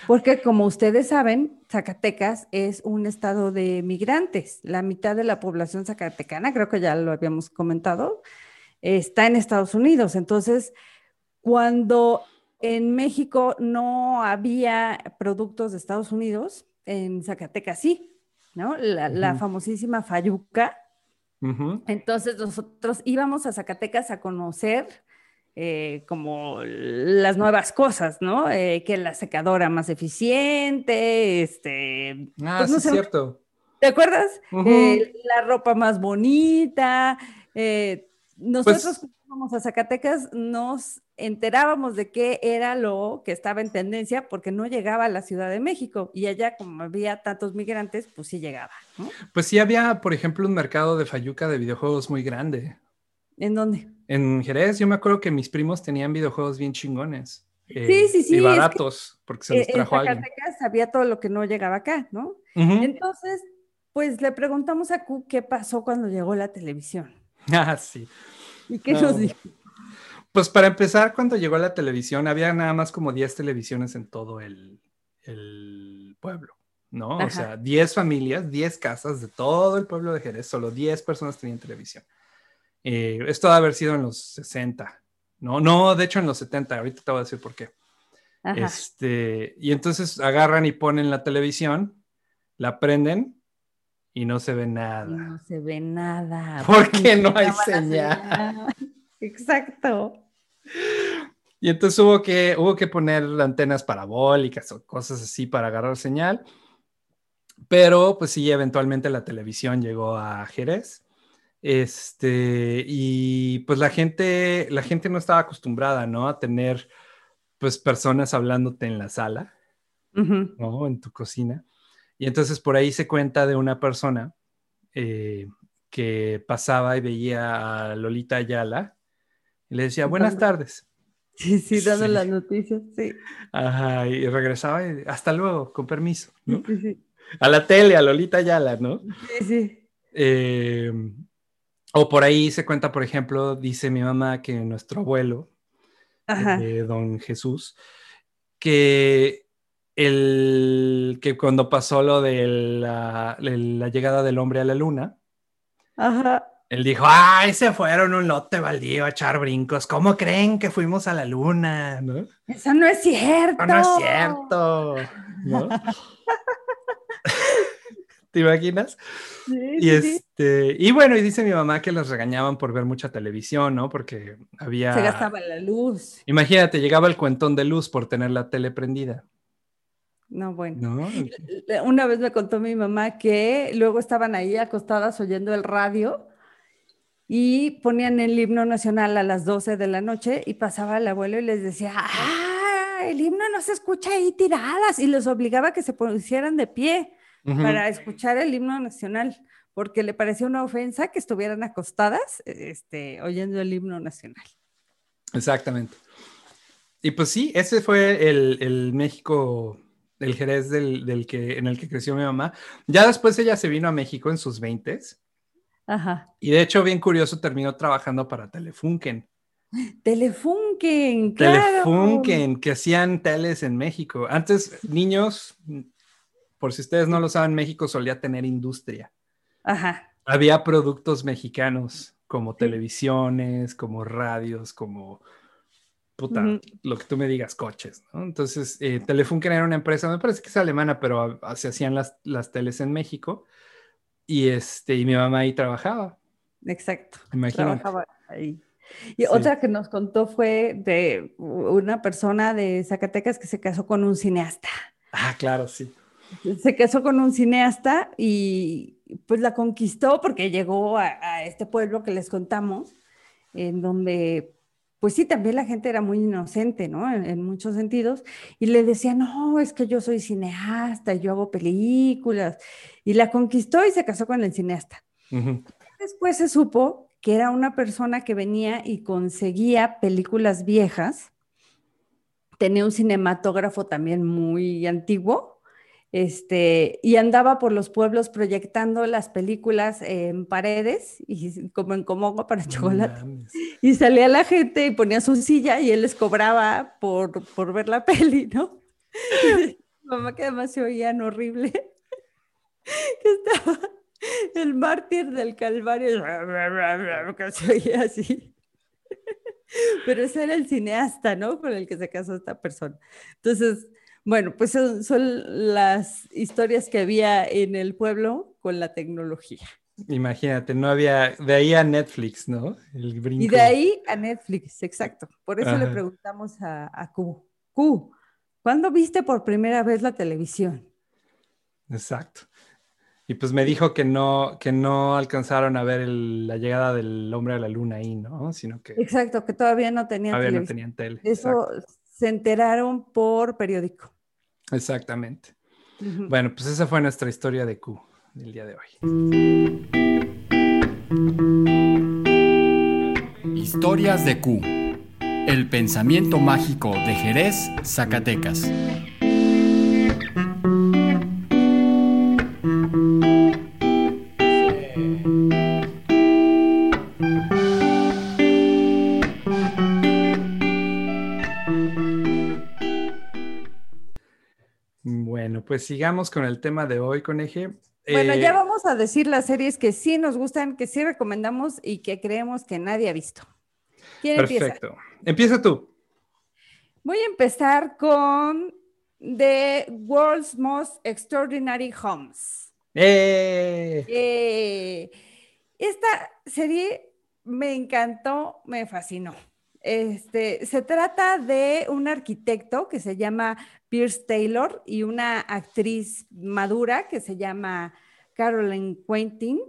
Porque como ustedes saben, Zacatecas es un estado de migrantes. La mitad de la población zacatecana, creo que ya lo habíamos comentado, está en Estados Unidos. Entonces, cuando en México no había productos de Estados Unidos, en Zacatecas sí, ¿no? La, famosísima fayuca. Entonces nosotros íbamos a Zacatecas a conocer eh, como las nuevas cosas, ¿no? Eh, que la secadora más eficiente, este, Ah, pues, sí, no es cierto. ¿te acuerdas? Eh, la ropa más bonita. eh, nosotros Pues- cuando íbamos a Zacatecas nos enterábamos de qué era lo que estaba en tendencia porque no llegaba a la Ciudad de México y allá como había tantos migrantes, pues sí llegaba, ¿no? Pues sí había, por ejemplo, un mercado de fayuca de videojuegos muy grande. ¿En dónde? En Jerez yo me acuerdo que mis primos tenían videojuegos bien chingones. eh, Sí, sí, sí, Y es que, baratos, porque se los en trajo alguien. Zacatecas había todo lo que no llegaba acá, ¿no? Entonces, pues le preguntamos a Q qué pasó cuando llegó la televisión. Ah, sí. ¿Y qué No. nos dijo? Pues para empezar, cuando llegó la televisión, había nada más como 10 televisiones en todo el, el pueblo, ¿no? O Ajá. sea, 10 familias, 10 casas de todo el pueblo de Jerez, solo 10 personas tenían televisión. Eh, esto debe haber sido en los 60, ¿no? No, de hecho en los 70, ahorita te voy a decir por qué. Ajá. Este, y entonces agarran y ponen la televisión, la prenden y no se ve Y nada. no se ve nada. Porque no hay la señal. Exacto. Y entonces hubo que, hubo que poner antenas parabólicas o cosas así para agarrar señal. Pero pues sí, eventualmente la televisión llegó a Jerez. Este, y pues la gente, la gente no estaba acostumbrada, ¿no? A tener pues personas hablándote en la sala, Ujú. ¿no? En tu cocina. Y entonces por ahí se cuenta de una persona eh, que pasaba y veía a Lolita Ayala y le decía, buenas tardes. Sí, sí, dando Sí. las noticias, sí. Ajá, y regresaba y hasta luego, con permiso, ¿no? Sí, sí, A la tele, a Lolita Ayala, ¿no? sí, sí. Eh, o por ahí se cuenta, por ejemplo, dice mi mamá que nuestro abuelo, Ajá. eh, don Jesús, que el que cuando pasó lo de la, la llegada del hombre a la luna, Ajá. él dijo, ay, se fueron un lote baldío a echar brincos, ¿cómo creen que fuimos a la luna? ¿No? Eso no es cierto. No, no es cierto. ¿no? ¿Te imaginas? Sí, Y, sí, sí. este, y bueno, y dice mi mamá que los regañaban por ver mucha televisión, ¿no? Porque había... Se gastaba la luz. Imagínate, llegaba el cuentón de luz por tener la tele prendida, No, bueno. ¿no? Una vez me contó mi mamá que luego estaban ahí acostadas oyendo el radio y ponían el himno nacional a las 12 de la noche y pasaba el abuelo y les decía, ¡ah! El himno no se escucha ahí tiradas y les obligaba a que se pusieran de pie para escuchar el himno nacional porque le parecía una ofensa que estuvieran acostadas este, oyendo el himno nacional. Exactamente. Y pues sí, ese fue el, el México, el Jerez del, del que, en el que creció mi mamá. Ya después ella se vino a México en sus 20 Ajá. y de hecho, bien curioso, terminó trabajando para Telefunken. Telefunken, claro. Telefunken, que hacían teles en México. Antes, niños, por si ustedes no lo saben, México solía tener industria. Ajá. Había productos mexicanos como televisiones, como radios, como puta, lo que tú me digas, coches, ¿no? Entonces, eh, Telefunken era una empresa, me parece que es alemana, pero se hacían las, las teles en México y, este, y mi mamá ahí trabajaba. Exacto. Imagínate. Trabajaba ahí. Y otra que nos contó fue de una persona de Zacatecas que se casó con un cineasta. Ah, claro, sí. Se casó con un cineasta y pues la conquistó porque llegó a, a este pueblo que les contamos, en donde pues sí, también la gente era muy inocente, ¿no? En, muchos sentidos. Y le decía, no, es que yo soy cineasta, yo hago películas. Y la conquistó y se casó con el cineasta. Después se supo que era una persona que venía y conseguía películas viejas. Tenía un cinematógrafo también muy antiguo este, y andaba por los pueblos proyectando las películas en paredes y como en Comongo para chocolate. y salía la gente y ponía su silla y él les cobraba por, por ver la peli, ¿no? mamá que además se oían horrible, que estaba el mártir del Calvario, que se oía así. Pero ese era el cineasta, ¿no? Con el que se casó esta persona. Entonces, bueno, pues son, las historias que había en el pueblo con la tecnología. Imagínate, no había, de ahí a Netflix, ¿no? El brinco. Y de ahí a Netflix, exacto. Por eso le preguntamos a, a Q, Q, ¿cuándo viste por primera vez la televisión? Exacto. Y pues me dijo que no, que no alcanzaron a ver la llegada del hombre a la luna ahí, ¿no? Sino que... Exacto, que todavía no tenían todavía no tenían tele. Eso se enteraron por periódico. Exactamente. Bueno, pues esa fue nuestra historia de Q del día de hoy. Historias de Q. El pensamiento mágico de Jerez, Zacatecas. Pues sigamos con el tema de hoy, Coneje. Bueno, ya eh, vamos a decir las series que sí nos gustan, que sí recomendamos y que creemos que nadie ha visto. ¿Quién Perfecto. Empieza? tú. Voy a empezar con The World's Most Extraordinary Homes. ¡Eh! ¡Eh! Esta serie me encantó, me fascinó. Este, se trata de un arquitecto que se llama Pierce Taylor y una actriz madura que se llama Caroline Quentin.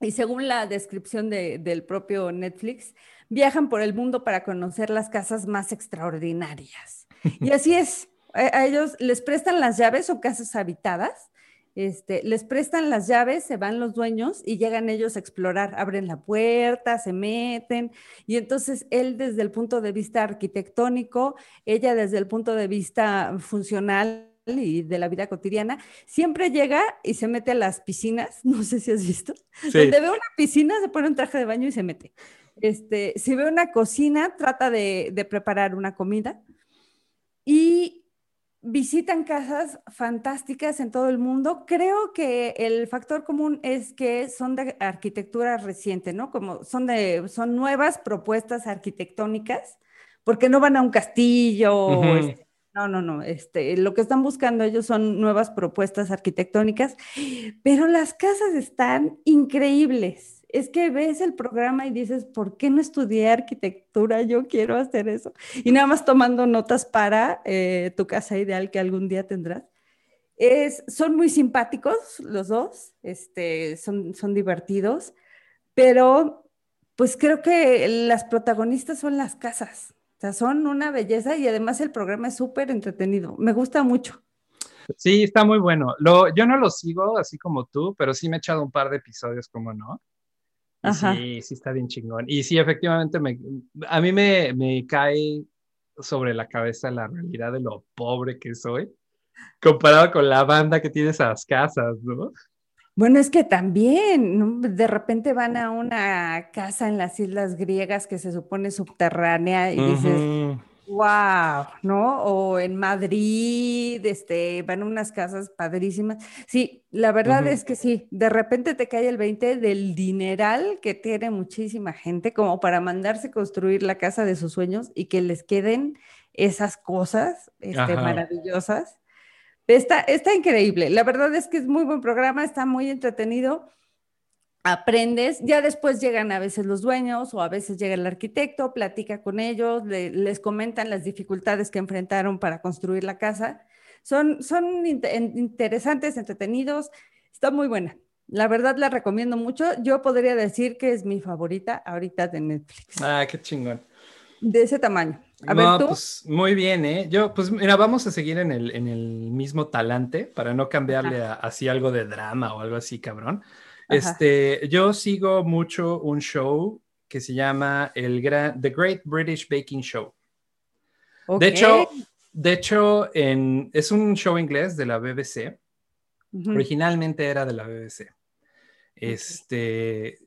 Y según la descripción del propio Netflix, viajan por el mundo para conocer las casas más extraordinarias. Y así es, a ellos les prestan las llaves o casas habitadas este, les prestan las llaves, se van los dueños y llegan ellos a explorar, abren la puerta, se meten. Y entonces él desde el punto de vista arquitectónico, ella desde el punto de vista funcional y de la vida cotidiana, siempre llega y se mete a las piscinas, no sé si has visto, donde ve una piscina, se pone un traje de baño y se mete. Este, si ve una cocina, trata de, de preparar una comida. Y visitan casas fantásticas en todo el mundo. Creo que el factor común es que son de arquitectura reciente, ¿no? Como son de son nuevas propuestas arquitectónicas, porque no van a un castillo. Este, no, no, no. Este, lo que están buscando ellos son nuevas propuestas arquitectónicas, pero las casas están increíbles es que ves el programa y dices, ¿por qué no estudié arquitectura? Yo quiero hacer eso. Y nada más tomando notas para eh, tu casa ideal que algún día tendrás. Es, son muy simpáticos los dos, este, son, son divertidos, pero pues creo que las protagonistas son las casas. O sea, son una belleza y además el programa es súper entretenido. Me gusta mucho. Sí, está muy bueno. Yo no lo sigo así como tú, pero sí me he echado un par de episodios, como no. Sí, sí está bien chingón. Y sí, efectivamente, me, a mí me, me cae sobre la cabeza la realidad de lo pobre que soy, comparado con la banda que tiene esas casas, ¿no? Bueno, es que también, de repente van a una casa en las islas griegas que se supone subterránea y dices, Wow, ¿no? O en Madrid, este, van unas casas padrísimas. Sí, la verdad es que sí, de repente te cae el 20 del dineral que tiene muchísima gente como para mandarse construir la casa de sus sueños y que les queden esas cosas este, maravillosas. Está, está increíble. La verdad es que es muy buen programa, está muy entretenido. Aprendes, ya después llegan a veces los dueños o a veces llega el arquitecto, platica con ellos, le- les comentan las dificultades que enfrentaron para construir la casa. Son, son interesantes, entretenidos, está muy buena. La verdad la recomiendo mucho. Yo podría decir que es mi favorita ahorita de Netflix, Ah, qué chingón. de ese tamaño. A no, ver tú. pues muy bien, ¿eh? Yo, pues mira, vamos a seguir en el, en el mismo talante para no cambiarle a- así algo de drama o algo así, cabrón. Este, yo sigo mucho un show que se llama el gran, The Great British Baking Show. De hecho, de hecho en, es un show inglés de la BBC. Ujú. Originalmente era de la BBC. Este,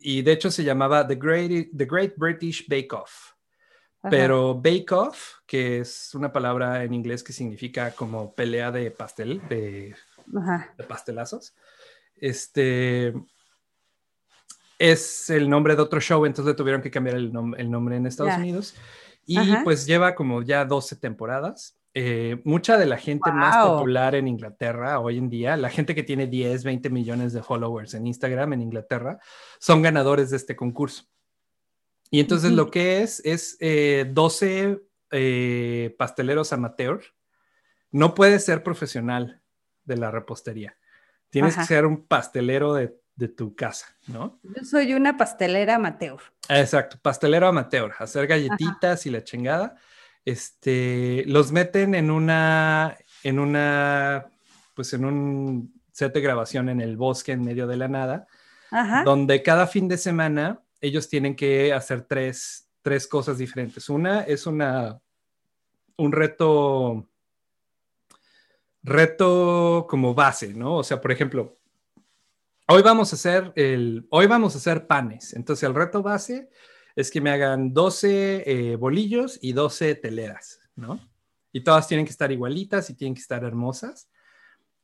y de hecho se llamaba The Great, The Great British Bake Off. Ajá. Pero bake off, que es una palabra en inglés que significa como pelea de pastel, de pastelazos, este es el nombre de otro show, entonces le tuvieron que cambiar el, nom- el nombre en Estados. Unidos. Y Ajá. pues lleva como ya 12 temporadas. Eh, mucha de la gente más popular en Inglaterra hoy en día, la gente que tiene 10, 20 millones de followers en Instagram en Inglaterra, son ganadores de este concurso. Y entonces lo que es es eh, 12 eh, pasteleros amateur. No puedes ser profesional de la repostería. Tienes Ajá. que ser un pastelero de, de tu casa, ¿no? Yo soy una pastelera amateur. Exacto, pastelero amateur, hacer galletitas y la chingada. Este, los meten en una, en una, pues en un set de grabación en el bosque en medio de la nada, Ajá. donde cada fin de semana ellos tienen que hacer tres, tres cosas diferentes. Una es una, un reto, reto como base, ¿no? O sea, por ejemplo, hoy vamos a hacer el, hoy vamos a hacer panes. Entonces el reto base es que me hagan 12 eh, bolillos y 12 teleras, ¿no? Y todas tienen que estar igualitas y tienen que estar hermosas.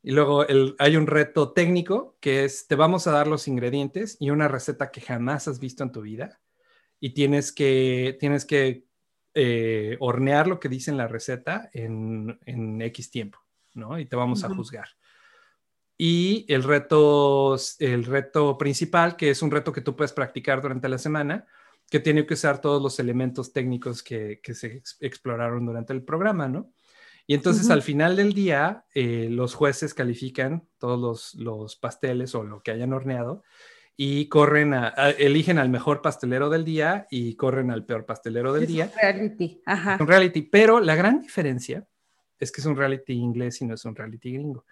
Y luego hay un reto técnico que es, te vamos a dar los ingredientes y una receta que jamás has visto en tu vida. Y tienes que, tienes que eh, hornear lo que dice en la receta en, en X tiempo, ¿no? Y te vamos a Ujú. juzgar. Y el reto, el reto principal, que es un reto que tú puedes practicar durante la semana, que tiene que usar todos los elementos técnicos que, que se ex- exploraron durante el programa, ¿no? Y entonces Ujú. al final del día, eh, los jueces califican todos los, los pasteles o lo que hayan horneado y corren a, a- eligen al mejor pastelero del día y corren al peor pastelero del Es día. un reality. Ajá. Es un reality, pero la gran diferencia es que es un reality inglés y no es un reality gringo.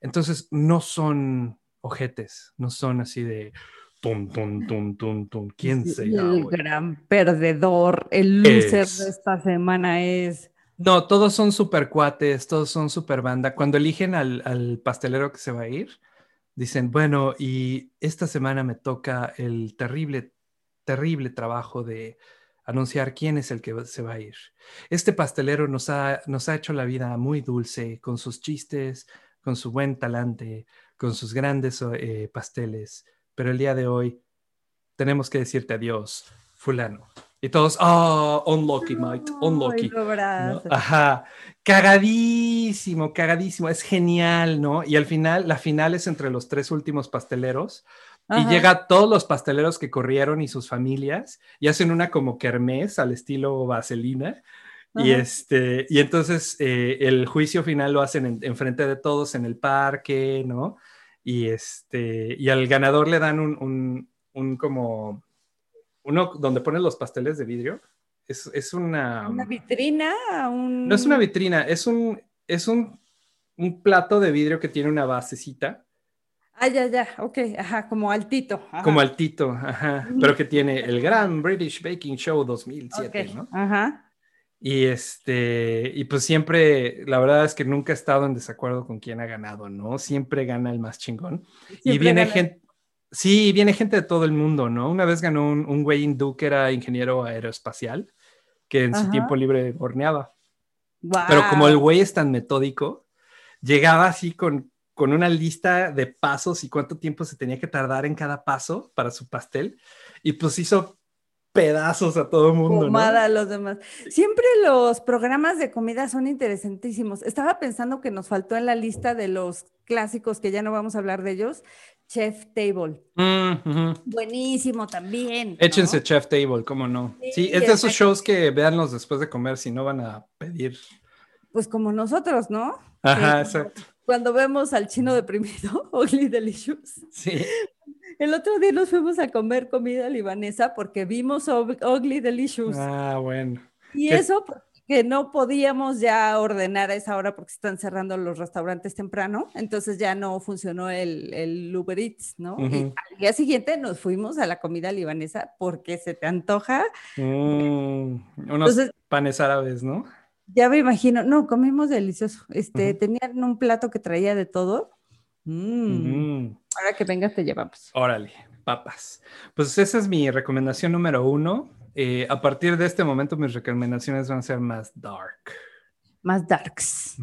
Entonces no son ojetes, no son así de tum, tum, tum, tum, tum. ¿Quién Y será? el gran perdedor, el loser Es- de esta semana es. No, todos son super cuates, todos son super banda. Cuando eligen al, al pastelero que se va a ir, dicen, bueno, y esta semana me toca el terrible, terrible trabajo de anunciar quién es el que se va a ir. Este pastelero nos ha, nos ha hecho la vida muy dulce con sus chistes, con su buen talante, con sus grandes eh, pasteles, pero el día de hoy tenemos que decirte adiós, fulano. Y todos, oh, unlucky, mate, unlucky. ¿no? Ajá, cagadísimo, cagadísimo, es genial, ¿no? Y al final, la final es entre los tres últimos pasteleros y llega todos los pasteleros que corrieron y sus familias y hacen una como kermés al estilo vaselina. Y, este, y entonces eh, el juicio final lo hacen en, en frente de todos en el parque, ¿no? Y, este, y al ganador le dan un, un, un como, uno donde ponen los pasteles de vidrio. Es, es una... Una vitrina, un... No es una vitrina, es un, es un, un plato de vidrio que tiene una basecita, Ah, ya, ya, ok, ajá, como altito. ajá. como altito, ajá, pero que tiene el Gran British Baking Show 2007, Ok, ¿no? Ajá. Y este, y pues siempre, la verdad es que nunca he estado en desacuerdo con quién ha ganado, ¿no? Siempre gana el más chingón. y Siempre viene gana- gente, sí, viene gente de todo el mundo, ¿no? Una vez ganó un, un güey hindú que era ingeniero aeroespacial que en su Ajá. tiempo libre horneaba. Guau. Pero como el güey es tan metódico, llegaba así con, con una lista de pasos y cuánto tiempo se tenía que tardar en cada paso para su pastel. Y pues hizo pedazos a todo el mundo, ¿no? Pomada a los demás. Siempre los programas de comida son interesantísimos. Estaba pensando que nos faltó en la lista de los clásicos, que ya no vamos a hablar de ellos, Chef Table. Mm. Buenísimo también. ¿no? Échense Chef Table, ¿cómo no? Sí, Sí, es de esos shows que véanlos después de comer si no van a pedir. Pues como nosotros, ¿no? Ajá, Sí, exacto. Cuando vemos al chino deprimido, Ugly Delicious. Sí. El otro día nos fuimos a comer comida libanesa porque vimos Ug- Ugly Delicious. Ah, bueno. y ¿qué- eso porque no podíamos ya ordenar a esa hora porque están cerrando los restaurantes temprano. Entonces ya no funcionó el, el Uber Eats, ¿no? Y al día siguiente nos fuimos a la comida libanesa porque se te antoja. Mm, unos Entonces, panes árabes, ¿no? Ya me imagino, no, comimos delicioso. Este, tenían un plato que traía de todo. Mm. Ahora que vengas te llevamos. órale, papas. Pues esa es mi recomendación número uno. Eh, a partir de este momento mis recomendaciones van a ser más dark. Más darks.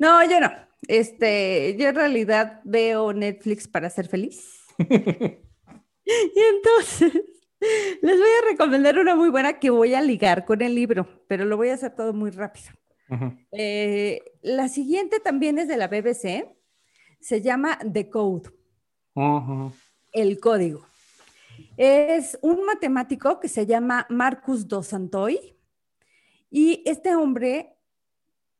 No, yo no. Este, yo en realidad veo Netflix para ser feliz. Y entonces les voy a recomendar una muy buena que voy a ligar con el libro, pero lo voy a hacer todo muy rápido. Eh, la siguiente también es de la BBC. Se llama The Code, el código. Es un matemático que se llama Marcus Dos Santoy y este hombre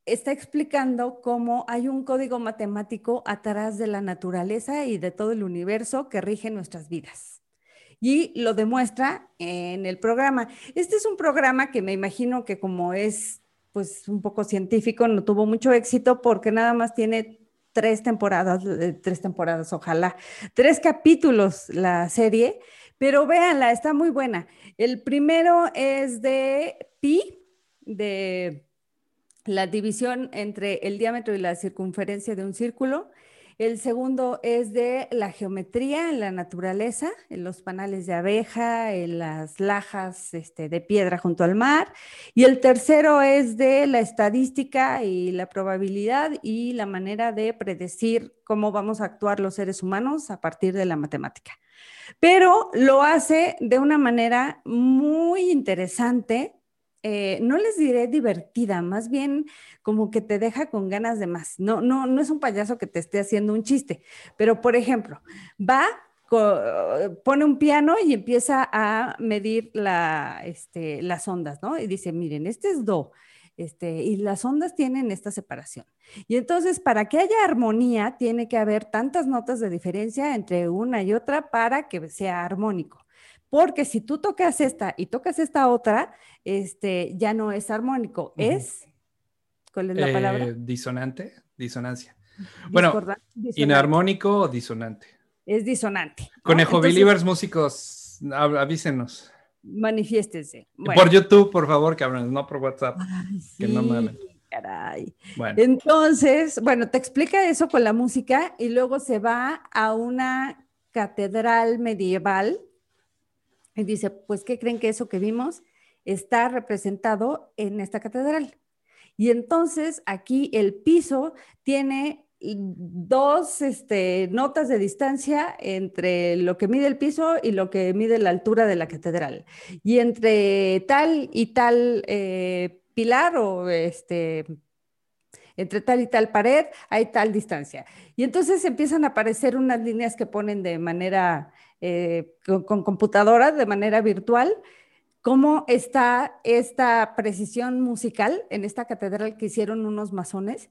está explicando cómo hay un código matemático atrás de la naturaleza y de todo el universo que rige nuestras vidas. Y lo demuestra en el programa. Este es un programa que me imagino que como es pues un poco científico, no tuvo mucho éxito porque nada más tiene tres temporadas, eh, tres temporadas, ojalá, tres capítulos la serie, pero véanla, está muy buena. El primero es de pi, de la división entre el diámetro y la circunferencia de un círculo. El segundo es de la geometría en la naturaleza, en los panales de abeja, en las lajas este, de piedra junto al mar. Y el tercero es de la estadística y la probabilidad y la manera de predecir cómo vamos a actuar los seres humanos a partir de la matemática. Pero lo hace de una manera muy interesante. Eh, no les diré divertida, más bien como que te deja con ganas de más. No, no, no es un payaso que te esté haciendo un chiste, pero por ejemplo, va, pone un piano y empieza a medir este, las ondas, ¿no? Y dice, miren, este es do, este, y las ondas tienen esta separación. Y entonces, para que haya armonía, tiene que haber tantas notas de diferencia entre una y otra para que sea armónico. Porque si tú tocas esta y tocas esta otra, este, ya no es armónico, es, ¿cuál es la Eh, palabra? disonante, disonancia. bueno, disonante. Inarmónico o disonante. Es disonante. ¿no? Conejo Entonces, Believers músicos, av- avísenos. Manifiéstese. Bueno. Por YouTube, por favor, cabrones, no por WhatsApp. Ay, que no mamen. caray. Bueno, Entonces, bueno, te explica eso con la música y luego se va a una catedral medieval y dice, pues, ¿qué creen que eso que vimos está representado en esta catedral? Y entonces aquí el piso tiene dos este, notas de distancia entre lo que mide el piso y lo que mide la altura de la catedral. Y entre tal y tal eh, pilar o este, entre tal y tal pared hay tal distancia. Y entonces empiezan a aparecer unas líneas que ponen de manera, eh, con, con computadora, de manera virtual, cómo está esta precisión musical en esta catedral que hicieron unos masones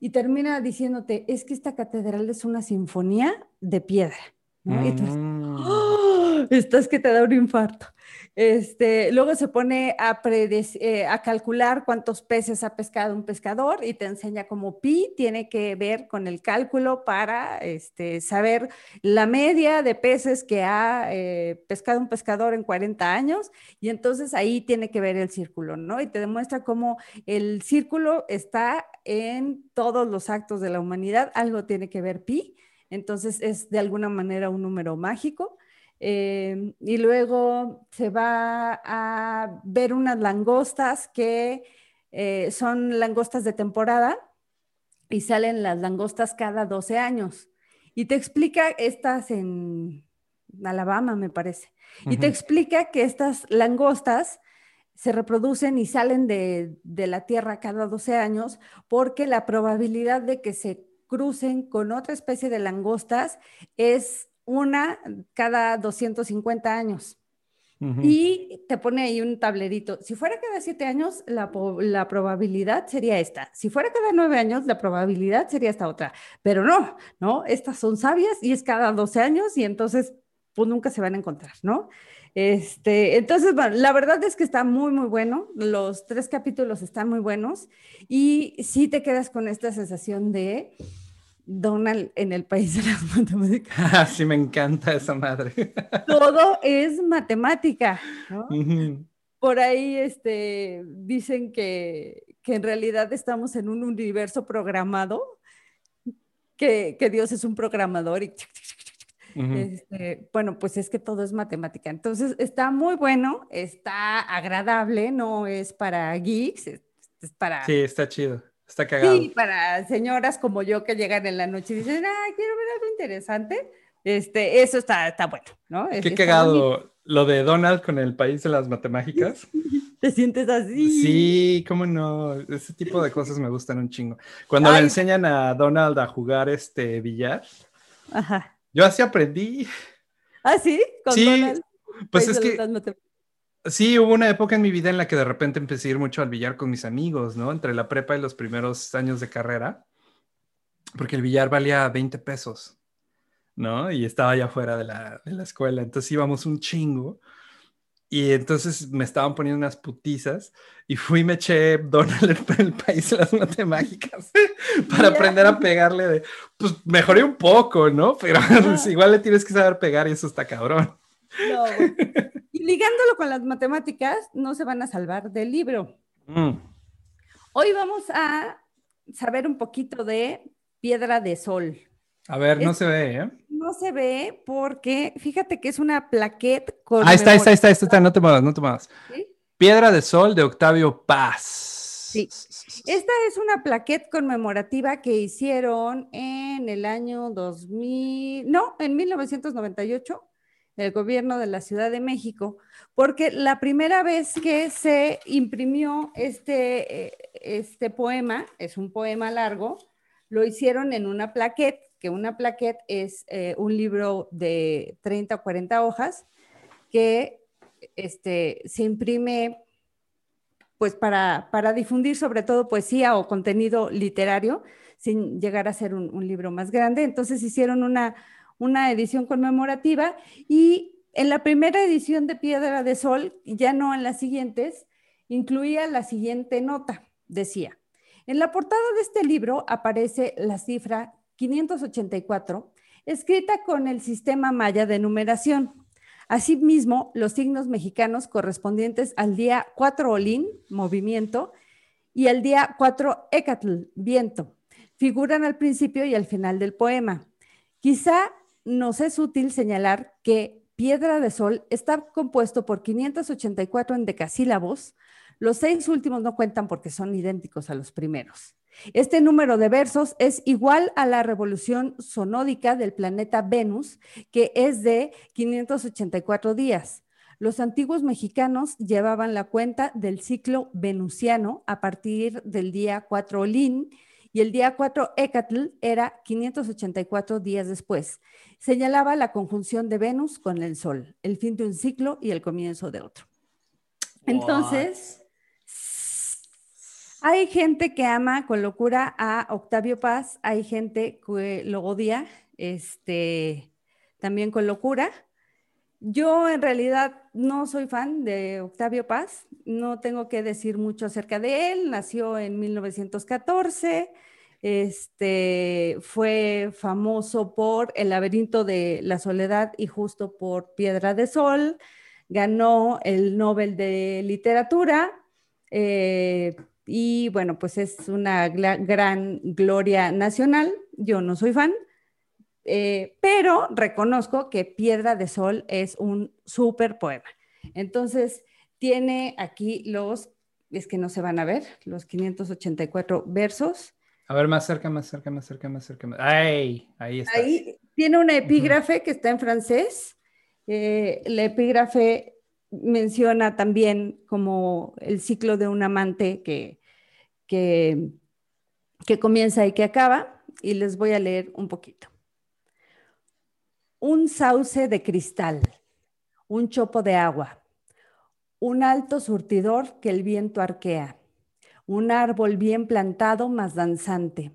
y termina diciéndote, es que esta catedral es una sinfonía de piedra. ¿no? Y tú dices, ¡Oh! Estás que te da un infarto. Este, luego se pone eh, a calcular cuántos peces ha pescado un pescador y te enseña cómo pi tiene que ver con el cálculo para este, saber la media de peces que ha eh, pescado un pescador en 40 años y entonces ahí tiene que ver el círculo, ¿no? Y te demuestra cómo el círculo está en todos los actos de la humanidad, algo tiene que ver pi, entonces es de alguna manera un número mágico. Eh, y luego se va a ver unas langostas que eh, son langostas de temporada y salen las langostas cada 12 años. Y te explica estas en Alabama, me parece. Y te explica que estas langostas se reproducen y salen de, de, la Tierra cada 12 años porque la probabilidad de que se crucen con otra especie de langostas es una cada 250 años. Y te pone ahí un tablerito. Si fuera cada siete años, la, la, probabilidad sería esta. Si fuera cada nueve años, la probabilidad sería esta otra. Pero no, ¿no? Estas son sabias y es cada 12 años y entonces, pues nunca se van a encontrar, ¿no? Este, entonces, bueno, la verdad es que está muy, muy bueno. Los tres capítulos están muy buenos y sí te quedas con esta sensación de Donald en el país de las matemáticas. Ah, sí, me encanta esa madre. Todo es matemática, ¿no? Por ahí este, dicen que, que, en realidad estamos en un universo que, que Dios es un programador y... Este, bueno, pues es que todo es matemática. Entonces está muy bueno, está agradable, no es para geeks, es, es para... Sí, está chido. Está cagado. Sí, para señoras como yo que llegan en la noche y dicen, ay, quiero ver algo interesante. Este, eso está, está bueno, ¿no? Qué cagado lo de Donald con el país de las matemáticas. ¿Te sientes así? Sí, cómo no. Ese tipo de cosas me gustan un chingo. Cuando le enseñan a Donald a jugar este billar. Ajá. Yo así aprendí. ¿Ah, sí? ¿Con sí, Donald, pues es que Sí, hubo una época en mi vida en la que de repente empecé a ir mucho al billar con mis amigos, ¿no? Entre la prepa y los primeros años de carrera, porque el billar valía 20 pesos, ¿no? Y estaba ya fuera de la, de la escuela, entonces íbamos un chingo. Y entonces me estaban poniendo unas putizas y fui y me eché Donald en el país de las matemáticas para aprender a pegarle de, pues mejoré un poco, ¿no? Pero pues, igual le tienes que saber pegar y eso está cabrón. No, ligándolo con las matemáticas, no se van a salvar del libro. Mm. Hoy vamos a saber un poquito de piedra de sol. A ver, no se ve, ¿eh? No se ve porque fíjate que es una plaqueta con. Ahí está, ahí está, ahí está, no te muevas, no te muevas. Piedra de sol de Octavio Paz. Sí. Esta es una plaqueta conmemorativa que hicieron en el año 2000, no, en 1998 el gobierno de la Ciudad de México, porque la primera vez que se imprimió este, eh, este poema, es un poema largo, lo hicieron en una plaqueta, que una plaqueta es eh, un libro de 30 o 40 hojas que este, se imprime pues para, para, difundir sobre todo poesía o contenido literario, sin llegar a ser un libro más grande. Entonces hicieron una, una edición conmemorativa y en la primera edición de Piedra de Sol, ya no en las siguientes, incluía la siguiente nota. Decía, en la portada de este libro aparece la cifra 584, escrita con el sistema maya de numeración. Asimismo, los signos mexicanos correspondientes al día 4 Olín, movimiento, y al día 4 Ecatl, viento, figuran al principio y al final del poema. Quizá nos es útil señalar que Piedra de Sol está compuesto por 584 endecasílabos. Los seis últimos no cuentan porque son idénticos a los primeros. Este número de versos es igual a la revolución sonódica del planeta Venus, que es de 584 días. Los antiguos mexicanos llevaban la cuenta del ciclo venusiano a partir del día 4 Olín y el día 4 Ecatl era 584 días después. Señalaba la conjunción de Venus con el Sol, el fin de un ciclo y el comienzo de otro. Entonces, hay gente que ama con locura a Octavio Paz, hay gente que lo odia, este, también con locura. Yo en realidad no soy fan de Octavio Paz, no tengo que decir mucho acerca de él, nació en 1914, este, fue famoso por El laberinto de la soledad y justo por Piedra de Sol, ganó el Nobel de Literatura eh, y bueno, pues es una gran gloria nacional, yo no soy fan, Eh, pero reconozco que Piedra de Sol es un súper poema. Entonces, tiene aquí los, es que no se van a ver, los 584 versos. A ver, más cerca, más cerca, más cerca, más cerca. ¡Ay! Ahí está. Ahí tiene una epígrafe que está en francés. Eh, la epígrafe menciona también como el ciclo de un amante que, que, que comienza y que acaba. Y les voy a leer un poquito. Un sauce de cristal, un chopo de agua, un alto surtidor que el viento arquea, un árbol bien plantado más danzante,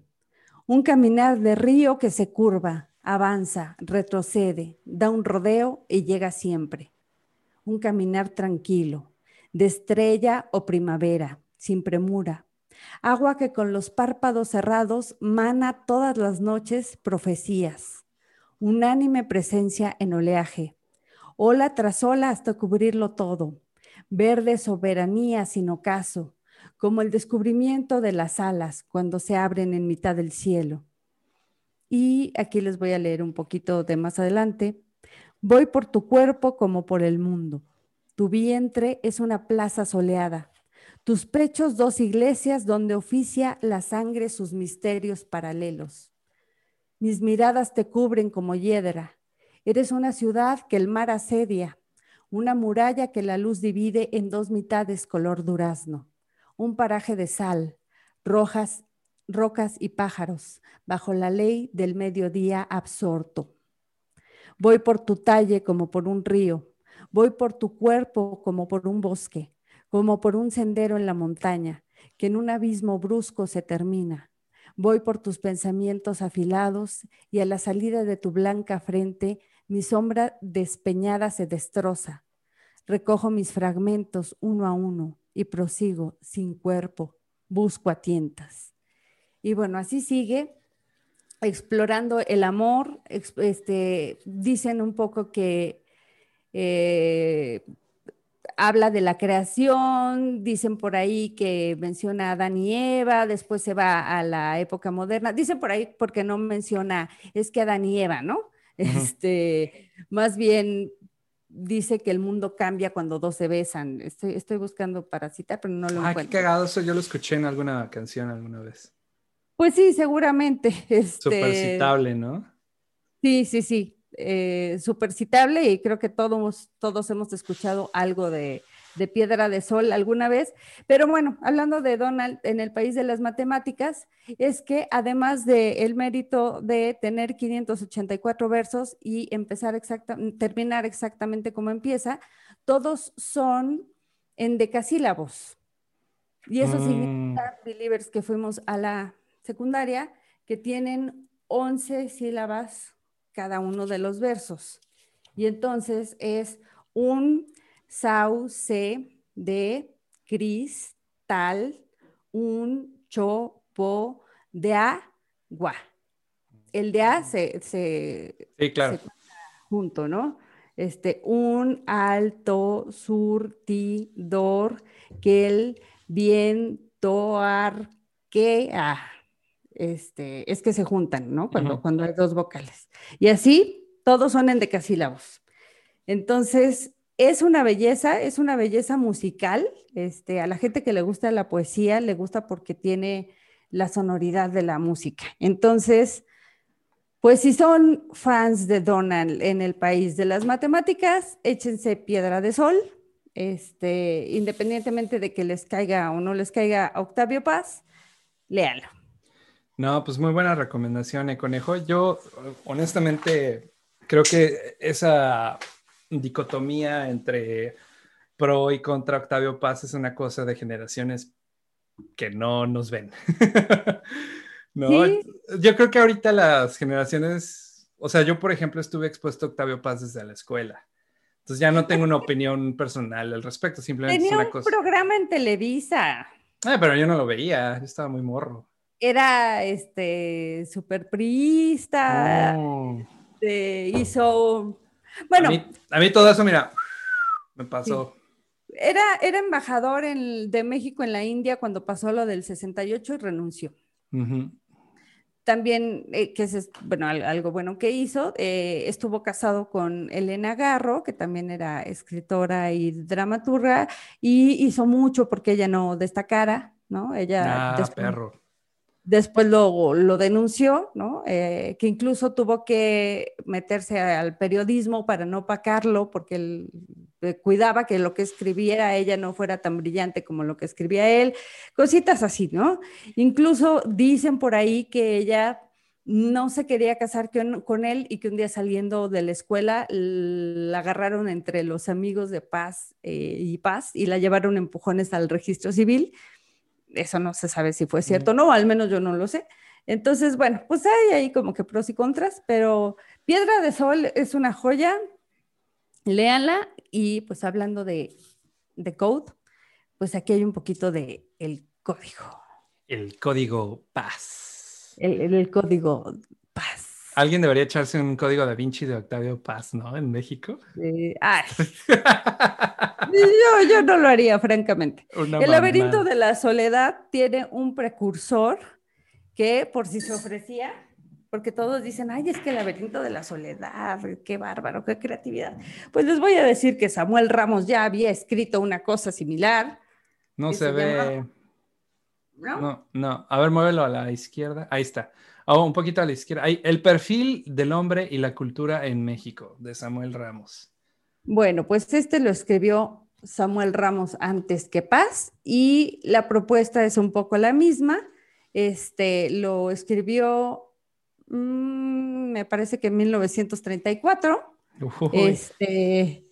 un caminar de río que se curva, avanza, retrocede, da un rodeo y llega siempre, un caminar tranquilo, de estrella o primavera, sin premura, agua que con los párpados cerrados mana todas las noches profecías unánime presencia en oleaje, ola tras ola hasta cubrirlo todo, verde soberanía sin ocaso, como el descubrimiento de las alas cuando se abren en mitad del cielo. Y aquí les voy a leer un poquito de más adelante. Voy por tu cuerpo como por el mundo. Tu vientre es una plaza soleada. Tus pechos dos iglesias donde oficia la sangre sus misterios paralelos. Mis miradas te cubren como hiedra. Eres una ciudad que el mar asedia, una muralla que la luz divide en dos mitades color durazno, un paraje de sal, rojas, rocas y pájaros, bajo la ley del mediodía absorto. Voy por tu talle como por un río, voy por tu cuerpo como por un bosque, como por un sendero en la montaña, que en un abismo brusco se termina Voy por tus pensamientos afilados y a la salida de tu blanca frente mi sombra despeñada se destroza. Recojo mis fragmentos uno a uno y prosigo sin cuerpo, busco a tientas. Y bueno, así sigue explorando el amor. Este, dicen un poco que eh, habla de la creación, dicen por ahí que menciona a Adán y Eva, después se va a la época moderna, dicen por ahí porque no menciona, es que Adán y Eva, ¿no? Este, más bien dice que el mundo cambia cuando dos se besan. Estoy, estoy buscando para citar, pero no lo ah, encuentro. qué cagado eso, yo lo escuché en alguna canción alguna vez. Pues sí, seguramente. Este... Súper citable, ¿no? Sí, sí, sí eh, súper citable y creo que todos, todos hemos escuchado algo de, de Piedra de Sol alguna vez. Pero bueno, hablando de Donald en el país de las matemáticas, es que además del el mérito de tener 584 versos y empezar exacta, terminar exactamente como empieza, todos son en decasílabos. Y eso mm. significa, believers, que fuimos a la secundaria, que tienen 11 sílabas cada uno de los versos. Y entonces es un sauce de cristal, un chopo de agua. El de A se, se, sí, claro. junto, ¿no? Este, un alto surtidor que el viento arquea este, es que se juntan, ¿no? Cuando, cuando hay dos vocales. Y así, todos son en decasílabos. Entonces, es una belleza, es una belleza musical. Este, a la gente que le gusta la poesía, le gusta porque tiene la sonoridad de la música. Entonces, pues si son fans de Donald en el país de las matemáticas, échense piedra de sol, este, independientemente de que les caiga o no les caiga Octavio Paz, léalo. No, pues muy buena recomendación, eh, Conejo. Yo, honestamente, creo que esa dicotomía entre pro y contra Octavio Paz es una cosa de generaciones que no nos ven. no, yo creo que ahorita las generaciones, o sea, yo por ejemplo estuve expuesto a Octavio Paz desde la escuela. Entonces ya no tengo una opinión personal al respecto, simplemente Tenía es una un programa en Televisa. Ah, pero yo no lo veía, yo estaba muy morro era este super priista, hizo, bueno. A mí, todo eso, mira, me pasó. Era, era embajador de México en la India cuando pasó lo del 68 y renunció. también, eh, que es bueno, algo bueno que hizo, eh, estuvo casado con Elena Garro, que también era escritora y dramaturga, y hizo mucho porque ella no destacara, ¿no? Ella... Ah, perro. Después lo, lo denunció, ¿no? Eh, que incluso tuvo que meterse al periodismo para no opacarlo, porque él cuidaba que lo que escribiera ella no fuera tan brillante como lo que escribía él, cositas así, ¿no? Incluso dicen por ahí que ella no se quería casar con, él y que un día saliendo de la escuela la agarraron entre los amigos de Paz eh, y Paz y la llevaron empujones al registro civil eso no se sabe si fue cierto o no, al menos yo no lo sé. Entonces, bueno, pues hay ahí como que pros y contras, pero Piedra de Sol es una joya, léanla y pues hablando de, de code, pues aquí hay un poquito de el código. El código paz. El, el, código paz. Alguien debería echarse un código da Vinci de Octavio Paz, ¿no? En México. Ay. yo, yo, no lo haría, francamente. el laberinto de la soledad tiene un precursor que por si se ofrecía, porque todos dicen, ay, es que el laberinto de la soledad, qué bárbaro, qué creatividad. Pues les voy a decir que Samuel Ramos ya había escrito una cosa similar. No se, ve. ¿No? ¿No? no, A ver, muévelo a la izquierda. Ahí está. Oh, un poquito a la izquierda. el perfil del hombre y la cultura en México, de Samuel Ramos. Bueno, pues este lo escribió Samuel Ramos antes que Paz y la propuesta es un poco la misma. Este lo escribió, mm, me parece que en 1934. Este,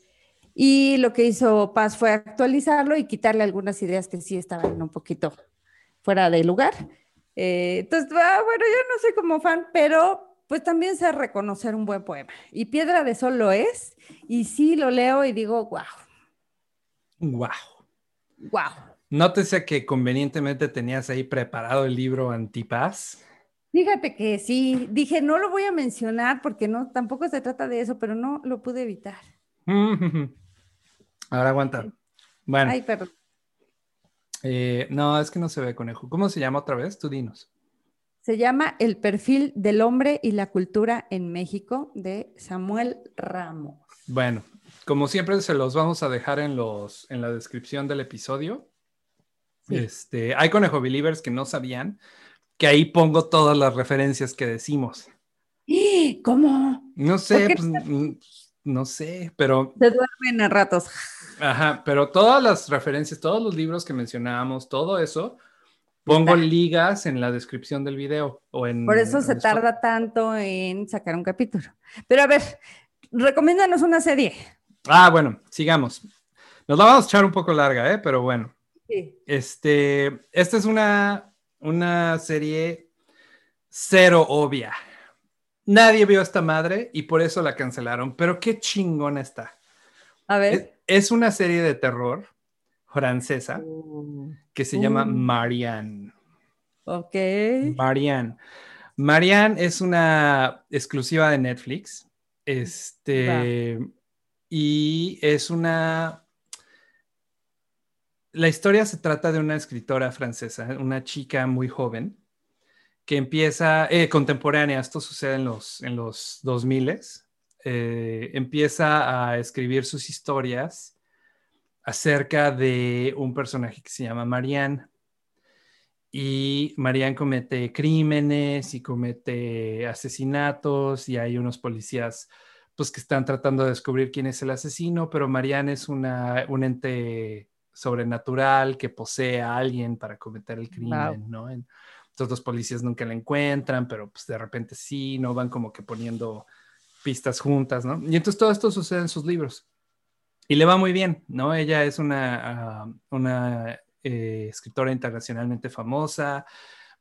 y lo que hizo Paz fue actualizarlo y quitarle algunas ideas que sí estaban un poquito fuera de lugar. Eh, entonces, ah, bueno, yo no soy como fan, pero pues también sé reconocer un buen poema. Y Piedra de Sol lo es, y sí lo leo y digo, wow. Wow. Wow. Nótese que convenientemente tenías ahí preparado el libro Antipaz. Fíjate que sí, dije, no lo voy a mencionar porque no, tampoco se trata de eso, pero no lo pude evitar. Ahora aguanta. Bueno. Ay, perdón. Eh, no, es que no se ve conejo. ¿Cómo se llama otra vez? Tú dinos. Se llama El perfil del hombre y la cultura en México de Samuel Ramos. Bueno, como siempre se los vamos a dejar en los en la descripción del episodio. Este, hay conejo believers que no sabían que ahí pongo todas las referencias que decimos. ¿Cómo? No sé, pues, no sé, pero se duermen a ratos. Ajá, pero todas las referencias, todos los libros que mencionábamos, todo eso, pongo ligas en la descripción del video o en... Por eso se tarda tanto en sacar un capítulo. Pero a ver, recomiéndanos una serie. Ah, bueno, sigamos. Nos la vamos a echar un poco larga, ¿eh? Pero bueno. Sí. Este, esta es una, una serie cero obvia. Nadie vio esta madre y por eso la cancelaron, pero qué chingona está. A ver es una serie de terror francesa oh. que se llama uh. Marianne. Ok. Marianne. Marianne es una exclusiva de Netflix. Este. Y es una. La historia se trata de una escritora francesa, una chica muy joven, que empieza, eh, contemporánea, esto sucede en los, en los 2000 eh, empieza a escribir sus historias acerca de un personaje que se llama Marianne. Y Marianne comete crímenes y comete asesinatos y hay unos policías pues que están tratando de descubrir quién es el asesino, pero Marianne es una, un ente sobrenatural que posee a alguien para cometer el crimen, ¿no? Entonces los policías nunca la encuentran, pero pues de repente sí, ¿no? Van como que poniendo pistas juntas, ¿no? Y entonces todo esto sucede en sus libros. Y le va muy bien, ¿no? Ella es una, ah, una eh, escritora internacionalmente famosa,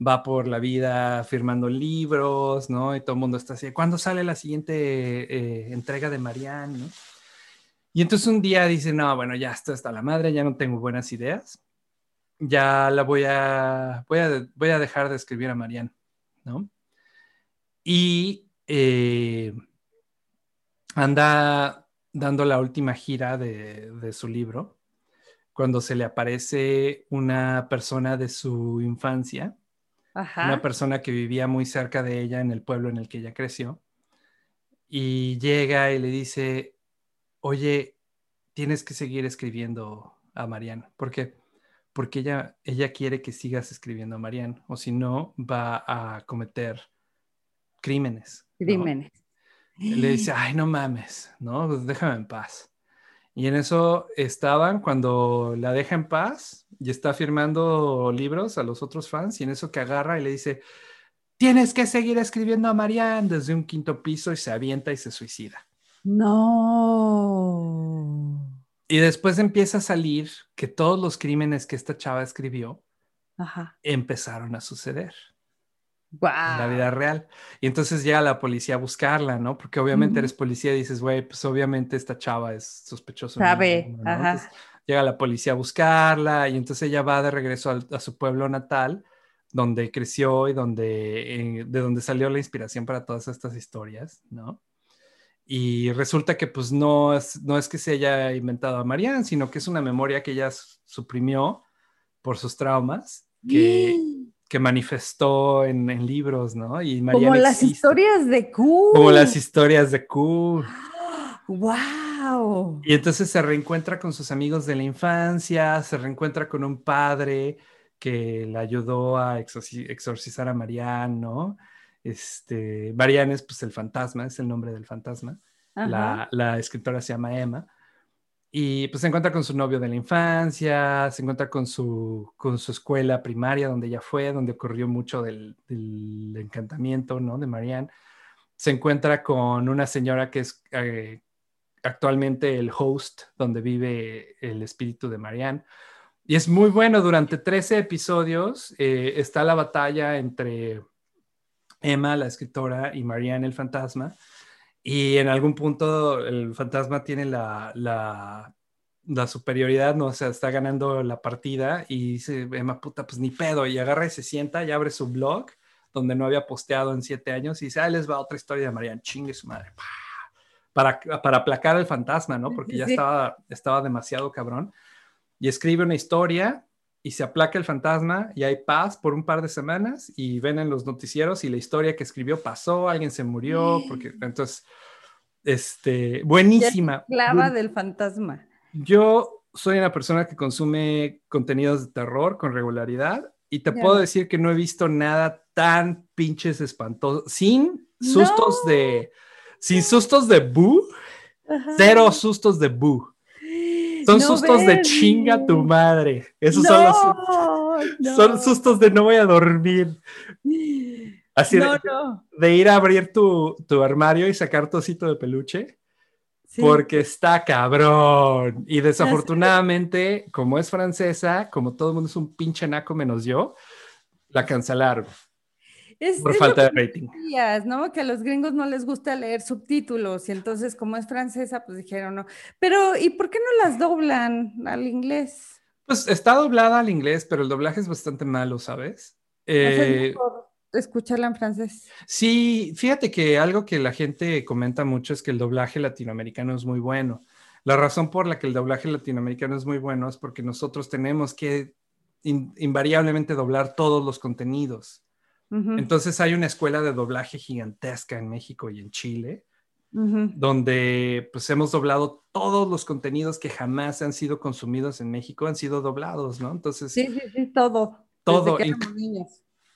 va por la vida firmando libros, ¿no? Y todo el mundo está así, ¿cuándo sale la siguiente eh, entrega de Marianne? ¿no? Y entonces un día dice, no, bueno, ya esto está la madre, ya no tengo buenas ideas, ya la voy a, voy a, voy a dejar de escribir a Marianne, ¿no? Y eh, anda dando la última gira de, su libro, cuando se le aparece una persona de su infancia Ajá. una persona que vivía muy cerca de ella en el pueblo en el que ella creció. Y llega y le dice, oye, tienes que seguir escribiendo a Marianne. ¿Por qué? Porque ella, ella quiere que sigas escribiendo a Marianne, o si no, va a cometer crímenes. ¿no? Crímenes. Le dice, ay, no mames, ¿no? Pues déjame en paz. Y en eso estaban cuando la deja en paz y está firmando libros a los otros fans y en eso que agarra y le dice, tienes que seguir escribiendo a Marianne desde un quinto piso y se avienta y se suicida. No. Y después empieza a salir que todos los crímenes que esta chava escribió Ajá. empezaron a suceder Wow. en la vida real. Y entonces llega la policía a buscarla, ¿no? Porque obviamente eres policía y dices, güey, pues obviamente esta chava es sospechosa. Sabe, número uno", ¿no? ajá. Entonces, llega la policía a buscarla y entonces ella va de regreso al- a, su pueblo natal, donde creció y donde, eh, de donde salió la inspiración para todas estas historias, ¿no? Y resulta que pues no es, no es que se haya inventado a Marianne, sino que es una memoria que ella suprimió por sus traumas, que, que manifestó en, en libros, ¿no? Y Como Marianne las existe. historias de Q. Como las historias de Q. Wow. Y entonces se reencuentra con sus amigos de la infancia, se reencuentra con un padre que le ayudó a exorci- exorcizar a Marianne, ¿no? Este, Marianne es pues el fantasma, es el nombre del fantasma. La, la escritora se llama Emma. Y pues se encuentra con su novio de la infancia, se encuentra con su, con su escuela primaria donde ella fue, donde ocurrió mucho del, del encantamiento, ¿no? De Marianne. Se encuentra con una señora que es eh, actualmente el host donde vive el espíritu de Marianne. Y es muy bueno, durante 13 episodios eh, está la batalla entre Emma, la escritora, y Marianne, el fantasma. Y en algún punto el fantasma tiene la, la, la superioridad, ¿no? O sea, está ganando la partida y dice, Emma, puta, pues ni pedo. Y agarra y se sienta y abre su blog, donde no había posteado en siete años, y dice, ah, les va otra historia de Marianne, chingue su madre. Para, para aplacar al fantasma, ¿no? Porque ya estaba, estaba demasiado cabrón. Y escribe una historia y se aplaca el fantasma y hay paz por un par de semanas y ven en los noticieros y la historia que escribió pasó, alguien se murió, porque entonces, este, buenísima. Clava del fantasma. Yo soy una persona que consume contenidos de terror con regularidad y te puedo decir que no he visto nada tan pinches espantoso, sin sustos No. de, sin sustos de Ajá. cero sustos de bu. Son No sustos de chinga tu madre. Esos son los No, son sustos de no voy a dormir. Así No, de, ir a abrir tu, tu armario y sacar tu osito de peluche, Sí. porque está cabrón. Y desafortunadamente, como es francesa, como todo el mundo es un pinche naco menos yo, la cancelaron Es- por es falta de rating. decías, ¿no? Que a los gringos no les gusta leer subtítulos y entonces como es francesa, pues dijeron no. Pero ¿y por qué no las doblan al inglés? Pues está doblada al inglés, pero el doblaje es bastante malo, ¿sabes? Eh, escucharla en francés. Sí, fíjate que algo que la gente comenta mucho es que el doblaje latinoamericano es muy bueno. La razón por la que el doblaje latinoamericano es muy bueno es porque nosotros tenemos que in- invariablemente doblar todos los contenidos. Entonces hay una escuela de doblaje gigantesca en México y en Chile, donde pues hemos doblado todos los contenidos que jamás han sido consumidos en México, han sido doblados, ¿no? Entonces, Sí, sí, sí, todo. Todo, Desde que.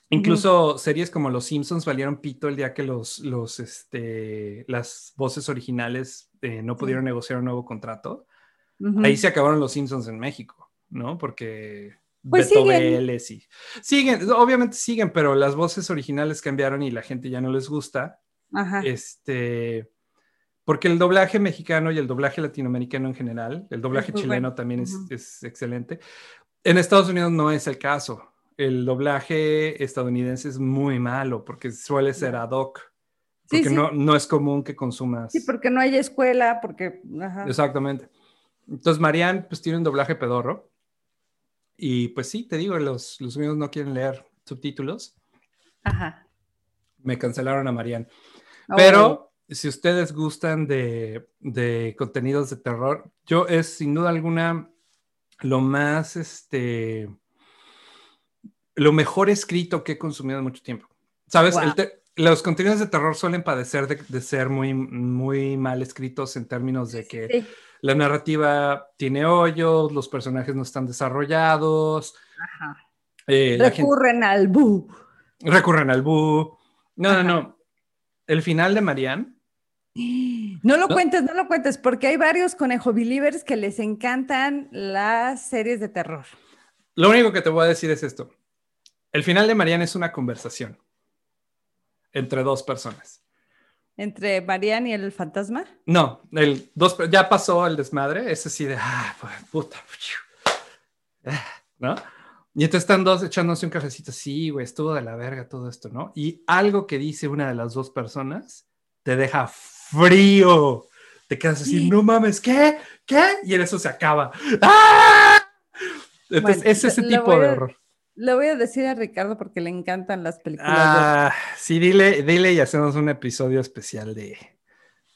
Incluso series como Los Simpsons valieron pito el día que los, los, este, las voces originales eh, no pudieron negociar un nuevo contrato. Ahí se acabaron Los Simpsons en México, ¿no? Porque Pues Beto siguen. Y siguen, obviamente siguen, pero las voces originales cambiaron y la gente ya no les gusta. Ajá. Este, porque el doblaje mexicano y el doblaje latinoamericano en general, el doblaje Es chileno bueno. también es- excelente. En Estados Unidos no es el caso. El doblaje estadounidense es muy malo porque suele ser ad hoc. Sí, Porque sí. No, no es común que consumas. Sí, porque no hay escuela, porque... Ajá. Exactamente. Entonces, Marianne, pues tiene un doblaje pedorro. Y pues sí, te digo, los, los míos no quieren leer subtítulos. Ajá. Me cancelaron a Marianne. Oh. Pero si ustedes gustan de, de contenidos de terror, yo es sin duda alguna lo más, este, lo mejor escrito que he consumido en mucho tiempo. ¿Sabes? Wow. Los contenidos de terror suelen padecer de, de ser muy, muy mal escritos en términos de que Sí. La narrativa tiene hoyos, los personajes no están desarrollados, Ajá. eh, gente- Recurren al bu. recurren al bu. No, Ajá. no, no. El final de Marianne, No lo No. cuentes, no lo cuentes, porque hay varios conejo believers que les encantan las series de terror. lo único que te voy a decir es esto. El final de Marianne es una conversación entre dos personas. Entre Marianne y el fantasma. No, el dos, ya pasó el desmadre, es así de, ah, pues, puta, ¿no? Y entonces están dos echándose un cafecito, sí, güey, estuvo de la verga todo esto, ¿no? Y algo que dice una de las dos personas te deja frío. Te quedas así, Sí. no mames, ¿qué? ¿Qué? Y en eso se acaba. ¡Ah! Entonces, Bueno, es ese tipo voy de horror. Le voy a decir a Ricardo porque le encantan las películas. de Ah, sí, dile, dile y hacemos un episodio especial de.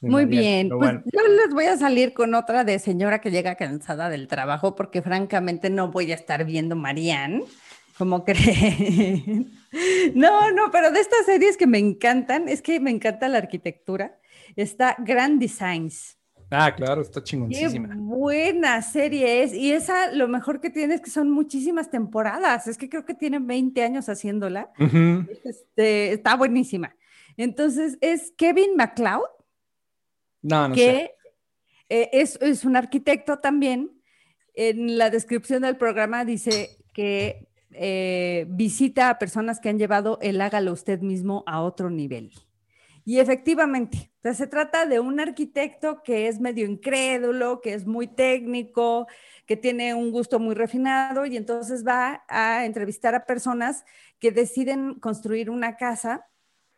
de Muy bien, pero pues bueno. yo les voy a salir con otra de señora que llega cansada del trabajo porque francamente no voy a estar viendo Marianne, como creen. No, no, pero de estas series que me encantan, es que me encanta la arquitectura, está Grand Designs. Ah, claro, está Qué chingoncísima. buena serie es. Y esa lo mejor que tiene es que son muchísimas temporadas. Es que creo que tienen 20 años haciéndola. Este, está buenísima. Entonces es Kevin MacLeod, No, no sé. que eh, es, es un arquitecto también. En la descripción del programa dice que eh, visita a personas que han llevado el hágalo usted mismo a otro nivel. Y efectivamente, se trata de un arquitecto que es medio incrédulo, que es muy técnico, que tiene un gusto muy refinado y entonces va a entrevistar a personas que deciden construir una casa,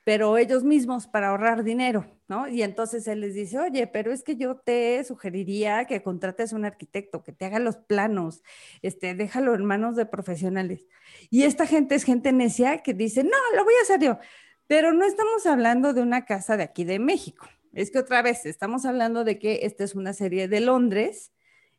pero ellos mismos para ahorrar dinero, ¿no? Y entonces él les dice, oye, pero es que yo te sugeriría que contrates un arquitecto, que te haga los planos, este, déjalo en manos de profesionales. Y esta gente es gente necia que dice, no, lo voy a hacer yo. Pero no estamos hablando de una casa de aquí de México. Es que otra vez estamos hablando de que esta es una serie de Londres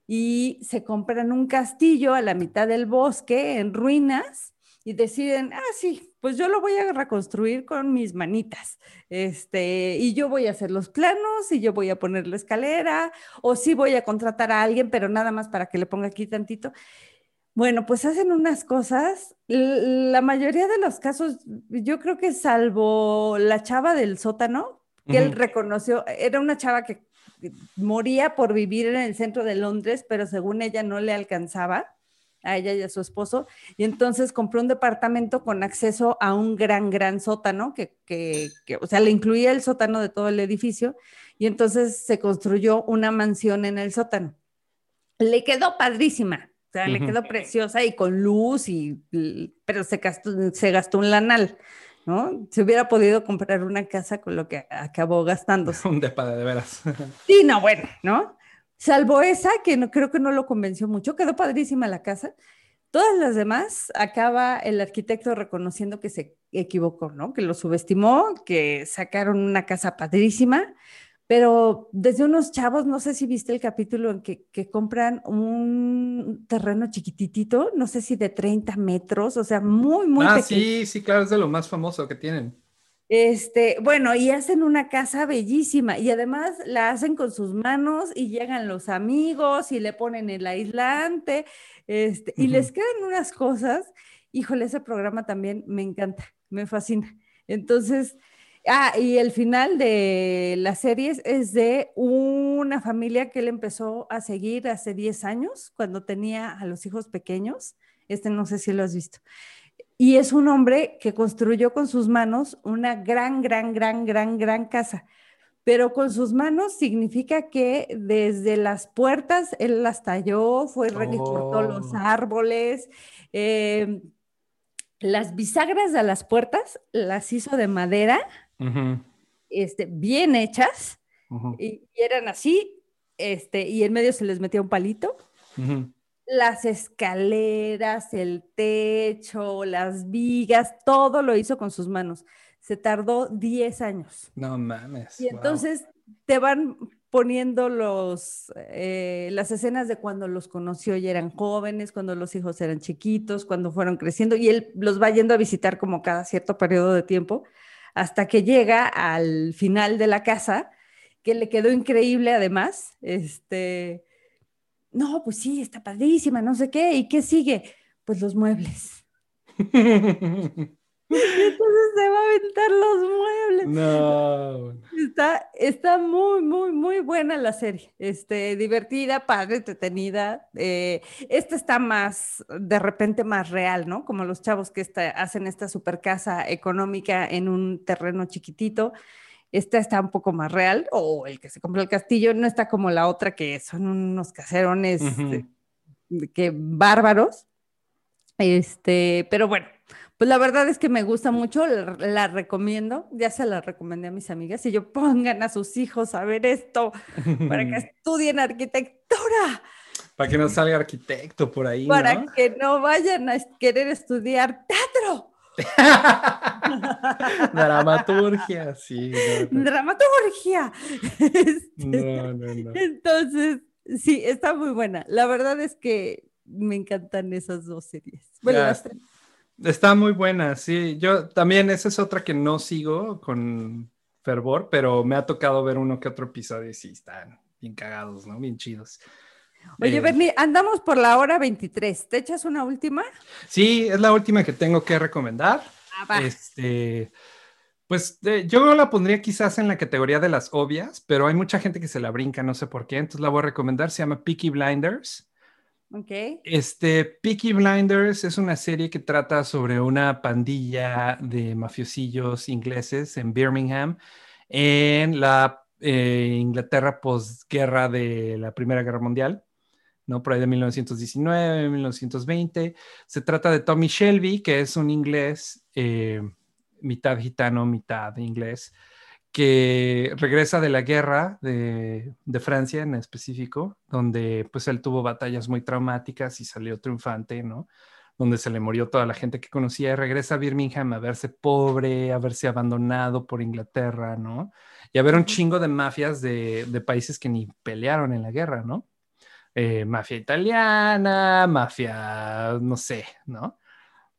y se compran un castillo a la mitad del bosque en ruinas y deciden, ah, sí, pues yo lo voy a reconstruir con mis manitas. Este, y yo voy a hacer los planos y yo voy a poner la escalera o sí voy a contratar a alguien, pero nada más para que le ponga aquí tantito. Bueno, pues hacen unas cosas. La mayoría de los casos, yo creo que salvo la chava del sótano, que él reconoció, era una chava que moría por vivir en el centro de Londres, pero según ella no le alcanzaba a ella y a su esposo, y entonces compró un departamento con acceso a un gran, gran sótano, que, que, que, o sea, le incluía el sótano de todo el edificio, y entonces se construyó una mansión en el sótano. Le quedó padrísima, o sea, le quedó preciosa y con luz, y, pero se gastó, se gastó un lanal, ¿no? Se hubiera podido comprar una casa con lo que acabó gastándose. Un depa de, de veras. Sí, no, bueno, ¿no? Salvo esa, que no, creo que no lo convenció mucho, quedó padrísima la casa. Todas las demás acaba el arquitecto reconociendo que se equivocó, ¿no? Que lo subestimó, que sacaron una casa padrísima, pero desde unos chavos, no sé si viste el capítulo en que, que compran un terreno chiquititito, no sé si de 30 metros, o sea, muy, muy ah, pequeño. sí, sí, claro, es de lo más famoso que tienen. Este, bueno, y hacen una casa bellísima y además la hacen con sus manos y llegan los amigos y le ponen el aislante, este, y les Ujú. quedan unas cosas. Híjole, ese programa también me encanta, me fascina. Entonces, ah, y el final de las series es de una familia que él empezó a seguir hace 10 años, cuando tenía a los hijos pequeños. Este no sé si lo has visto. Y es un hombre que construyó con sus manos una gran, gran, gran, gran, gran casa. Pero con sus manos significa que desde las puertas él las talló, fue que cortó los Oh. árboles, eh, las bisagras de las puertas las hizo de madera, Ujú, este, bien hechas, y, y eran así, este, y en medio se les metía un palito las escaleras, el techo, las vigas, todo lo hizo con sus manos. Se tardó 10 años. No mames. Y wow. entonces te van poniendo los, eh, las escenas de cuando los conoció y eran jóvenes, cuando los hijos eran chiquitos, cuando fueron creciendo, y él los va yendo a visitar como cada cierto periodo de tiempo, hasta que llega al final de la casa, que le quedó increíble además. Este, no, pues sí, está padrísima, no sé qué, ¿y qué sigue? Pues los muebles. entonces se va a aventar los muebles. No. Está, está muy, muy, muy buena la serie. Este, divertida, padre, entretenida. Eh, esta está más, de repente, más real, ¿no? Como los chavos que hacen esta super casa económica en un terreno chiquitito. Esta está un poco más real, o el que se compró el castillo no está como la otra, que son unos caserones que bárbaros. Este, pero bueno, pues la verdad es que me gusta mucho, la, recomiendo, ya se la recomendé a mis amigas y yo pongan a sus hijos a ver esto para que estudien arquitectura. Para que no salga arquitecto por ahí. Para que no vayan a querer estudiar teatro. Dramaturgia, sí. Dramaturgia. no, no, no. Entonces, sí, está muy buena. La verdad es que me encantan esas dos series. Bueno, las tres. Está muy buena, sí. Yo también, esa es otra que no sigo con fervor, pero me ha tocado ver uno que otro episodio y sí, están bien cagados, ¿no? Bien chidos. Oye, eh, Bernie, andamos por la hora 23. ¿Te echas una última? Sí, es la última que tengo que recomendar. Ah, este, pues yo la pondría quizás en la categoría de las obvias, pero hay mucha gente que se la brinca, no sé por qué, entonces la voy a recomendar. Se llama Peaky Blinders. Este, Peaky Blinders es una serie que trata sobre una pandilla de mafiosillos ingleses en Birmingham, en la eh, Inglaterra posguerra de la Primera Guerra Mundial, ¿no? Por ahí de 1919, 1920. Se trata de Tommy Shelby, que es un inglés, eh, mitad gitano, mitad inglés, que regresa de la guerra de, Francia en específico, donde pues él tuvo batallas muy traumáticas y salió triunfante, ¿no? Donde se le murió toda la gente que conocía y regresa a Birmingham a verse pobre, a verse abandonado por Inglaterra, ¿no? Y a ver un chingo de mafias de, países que ni pelearon en la guerra, ¿no? Eh, mafia italiana, mafia, no sé, ¿no?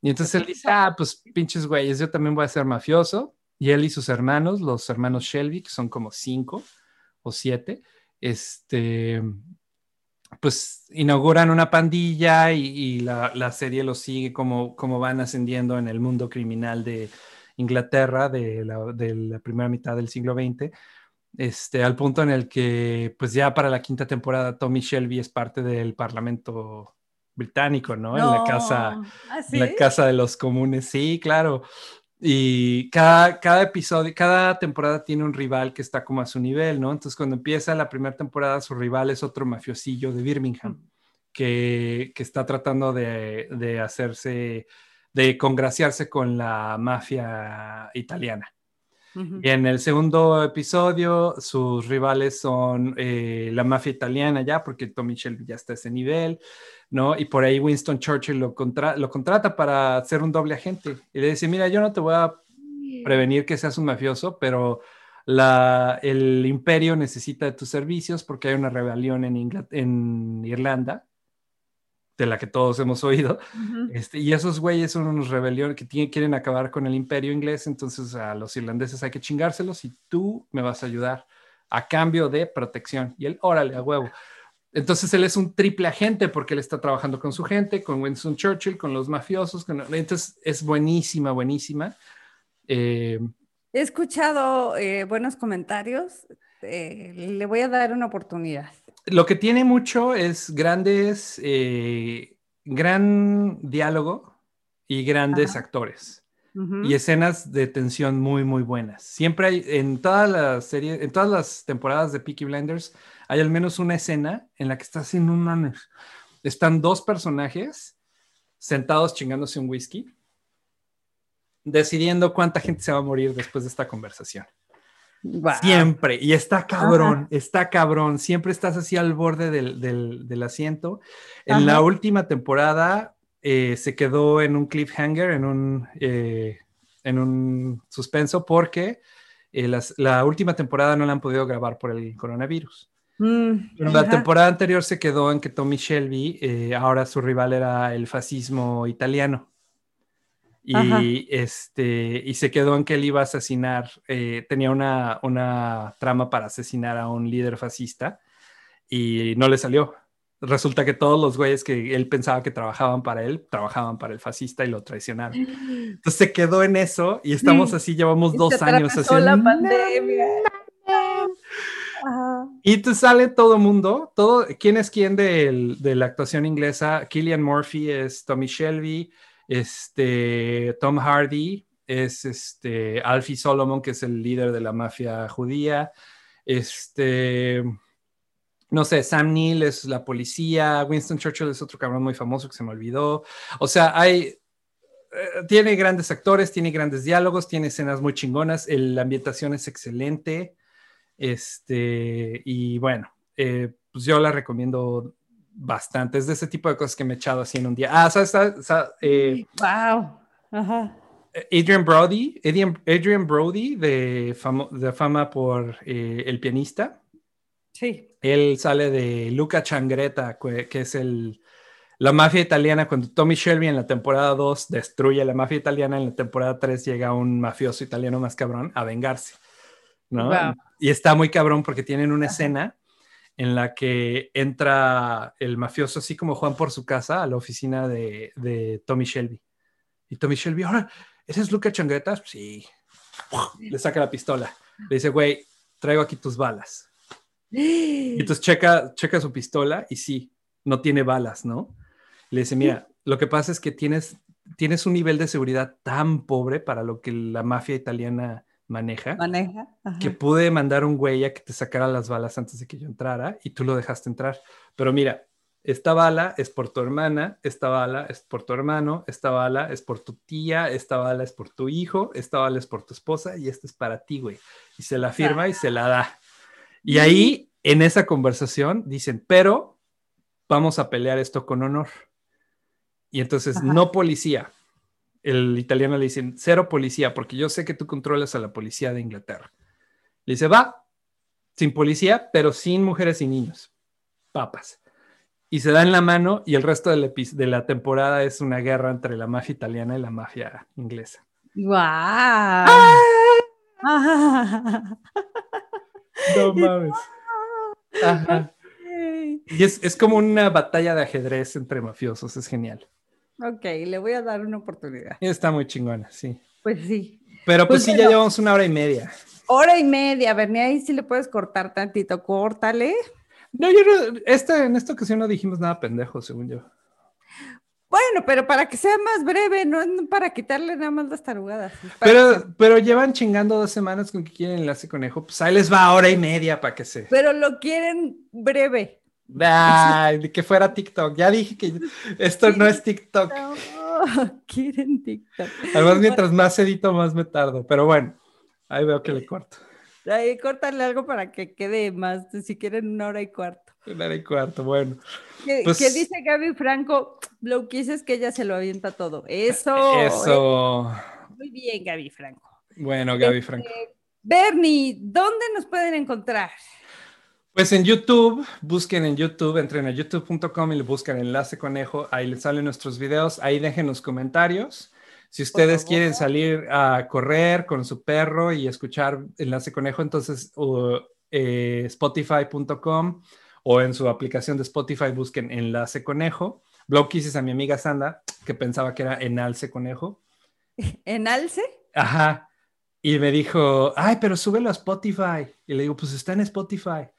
Y entonces él dice, ah, pues pinches güeyes, yo también voy a ser mafioso y él y sus hermanos, los hermanos Shelby, que son como cinco o siete, este, pues inauguran una pandilla y, la, serie los sigue como, como van ascendiendo en el mundo criminal de Inglaterra de la, primera mitad del siglo XX. Este, al punto en el que, pues ya para la quinta temporada, Tommy Shelby es parte del Parlamento británico, ¿no? en la casa, ¿Ah, en la casa de los comunes, sí, claro. Y cada, cada episodio, cada temporada tiene un rival que está como a su nivel, ¿no? Entonces, cuando empieza la primera temporada, su rival es otro mafiosillo de Birmingham, que, que está tratando de, de, hacerse, de congraciarse con la mafia italiana. Y en el segundo episodio, sus rivales son eh, la mafia italiana ya, porque Tommy Shelby ya está a ese nivel. ¿no? Y por ahí Winston Churchill lo, lo contrata para ser un doble agente. Y le dice, mira, yo no te voy a prevenir que seas un mafioso, pero la, el imperio necesita de tus servicios porque hay una rebelión en, en Irlanda, de la que todos hemos oído. este, y esos güeyes son unos rebeliones que quieren acabar con el imperio inglés, entonces a los irlandeses hay que chingárselos y tú me vas a ayudar a cambio de protección. Y él, órale, a huevo. Entonces él es un triple agente porque él está trabajando con su gente, con Winston Churchill, con los mafiosos. Entonces es buenísima, buenísima. Eh, He escuchado eh, buenos comentarios. Eh, le voy a dar una oportunidad. Lo que tiene mucho es grandes, gran diálogo y grandes actores. Y escenas de tensión muy, muy buenas. Siempre hay, en todas las series, en todas las temporadas de Peaky Blinders, hay al menos una escena en la que está haciendo un... Están dos personajes sentados chingándose un whisky, decidiendo cuánta gente se va a morir después de esta conversación. Siempre, y está cabrón, está cabrón, siempre estás así al borde del, asiento. En la última temporada eh, se quedó en un cliffhanger, en un, eh, en un suspenso, porque eh, las- la última temporada no la han podido grabar por el coronavirus. Mm, Pero la temporada anterior se quedó en que Tommy Shelby, ahora su rival era el fascismo italiano. Y, Ajá. este, y se quedó en que él iba a asesinar, eh, tenía una, una trama para asesinar a un líder fascista y no le salió. Resulta que todos los güeyes que él pensaba que trabajaban para él, trabajaban para el fascista y lo traicionaron. Entonces se quedó en eso y estamos Sí. así, llevamos Y dos años haciendo... la pandemia. Ajá. Y te sale todo mundo, todo, ¿quién es quién del- de la actuación inglesa? Killian Murphy es Tommy Shelby, este, Tom Hardy es este, Alfie Solomon, que es el líder de la mafia judía, este, no sé, Sam Neill es la policía, Winston Churchill es otro cabrón muy famoso que se me olvidó. O sea, hay, eh, tiene grandes actores, tiene grandes diálogos, tiene escenas muy chingonas, el- la ambientación es excelente. Este, y bueno, eh, pues yo la recomiendo bastante. Es de ese tipo de cosas que me he echado así en un día. Ah, ¿sabes? ¿sabes? ¿sabes? Eh, Wow. Ajá. Adrian Brody, Adrian, Adrian Brody de, famo- de fama por eh, El pianista. Sí. Él sale de Luca Changreta, que, que es el, la mafia italiana. Cuando Tommy Shelby en la temporada 2 destruye la mafia italiana, en la temporada 3 llega un mafioso italiano más cabrón a vengarse. ¿no? Wow. Y está muy cabrón porque tienen una escena en la que entra el mafioso así como Juan por su casa a la oficina de, de Tommy Shelby. Y Tommy Shelby, ahora, ¿eres Luca Changreta? Sí. Le saca la pistola. Le dice, güey, traigo aquí tus balas. Y entonces checa, checa su pistola y sí, no tiene balas, ¿no? Le dice, mira, lo que pasa es que tienes, tienes un nivel de seguridad tan pobre para lo que la mafia italiana maneja, Maneja. Ajá. que pude mandar un güey a que te sacara las balas antes de que yo entrara y tú lo dejaste entrar. Pero mira, esta bala es por tu hermana, esta bala es por tu hermano, esta bala es por tu tía, esta bala es por tu hijo, esta bala es por tu esposa y esta es para ti, güey. Y se la firma y se la da. Y ahí, en esa conversación, dicen, pero vamos a pelear esto con honor. Y entonces, Ajá. no policía. El italiano le dicen, cero policía, porque yo sé que tú controlas a la policía de Inglaterra. Le dice, va, sin policía, pero sin mujeres y niños. Papas. Y se dan la mano y el resto del epi- de la temporada es una guerra entre la mafia italiana y la mafia inglesa. ¡Ah! Ajá. No mames. Ajá. Y es, es como una batalla de ajedrez entre mafiosos, es genial. Ok, le voy a dar una oportunidad. Está muy chingona, sí. Pues sí. Pero pues, Pues sí, ya llevamos una hora y media. Hora y media, Bernie, ahí sí le puedes cortar tantito, córtale. No, yo no, esta, en esta ocasión no dijimos nada pendejo, según yo. Bueno, pero para que sea más breve, no es para quitarle nada más las tarugadas. que Pero, pero llevan chingando dos semanas con que quieren enlace conejo. Pues ahí les va hora y media para que se. Pero lo quieren breve. De que fuera TikTok. Ya dije que esto no es TikTok. No, quieren TikTok. Además, mientras más edito, más me tardo. Pero bueno, ahí veo que le corto. Ahí, córtale algo para que quede más, si quieren una hora y cuarto. Una hora y cuarto, bueno. ¿Qué, Pues- qué dice Gaby Franco? Lo que es que ella se lo avienta todo. Eso. Eso. Muy bien, Gaby Franco. Bueno, Gaby Franco. Bernie, ¿dónde nos pueden encontrar? Pues en YouTube, busquen en YouTube, entren a youtube.com y le buscan enlace conejo, ahí les salen nuestros videos, ahí dejen los comentarios. Si ustedes quieren salir a correr con su perro y escuchar enlace conejo, entonces uh, eh, spotify.com o en su aplicación de Spotify busquen enlace conejo. Blog Kisses a mi amiga Sanda, que pensaba que era enalce conejo. ¿En Alce? Ajá. Y me dijo, ay, pero súbelo a Spotify. Y le digo, pues está en Spotify.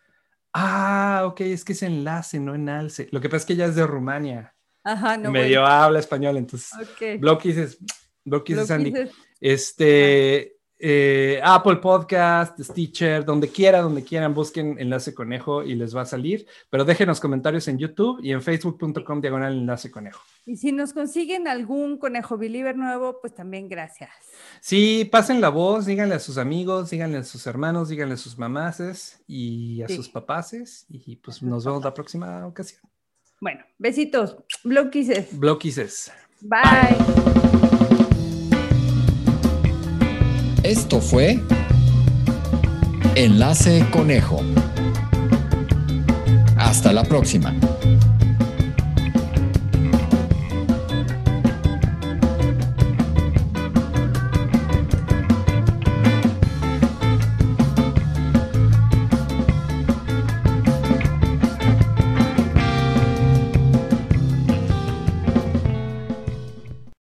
Ah, ok, es que es enlace, no enalce. Lo que pasa es que ella es de Rumania. Ajá, no. medio habla español, entonces. bueno. Ok. Blog Kisses, Blog Kisses Lo Andy. Este, eh, Apple Podcast, Stitcher, donde quiera, donde quieran, busquen enlace conejo y les va a salir. Pero déjenos comentarios en YouTube y en facebook.com diagonal enlace conejo. Y si nos consiguen algún conejo believer nuevo, pues también gracias. Sí, pasen la voz, díganle a sus amigos, díganle a sus hermanos, díganle a sus mamases y a Sí. sus papaces. Y pues nos vemos la próxima ocasión. Bueno, besitos. Blog Kisses. Bye. Esto fue Enlace Conejo. Hasta la próxima.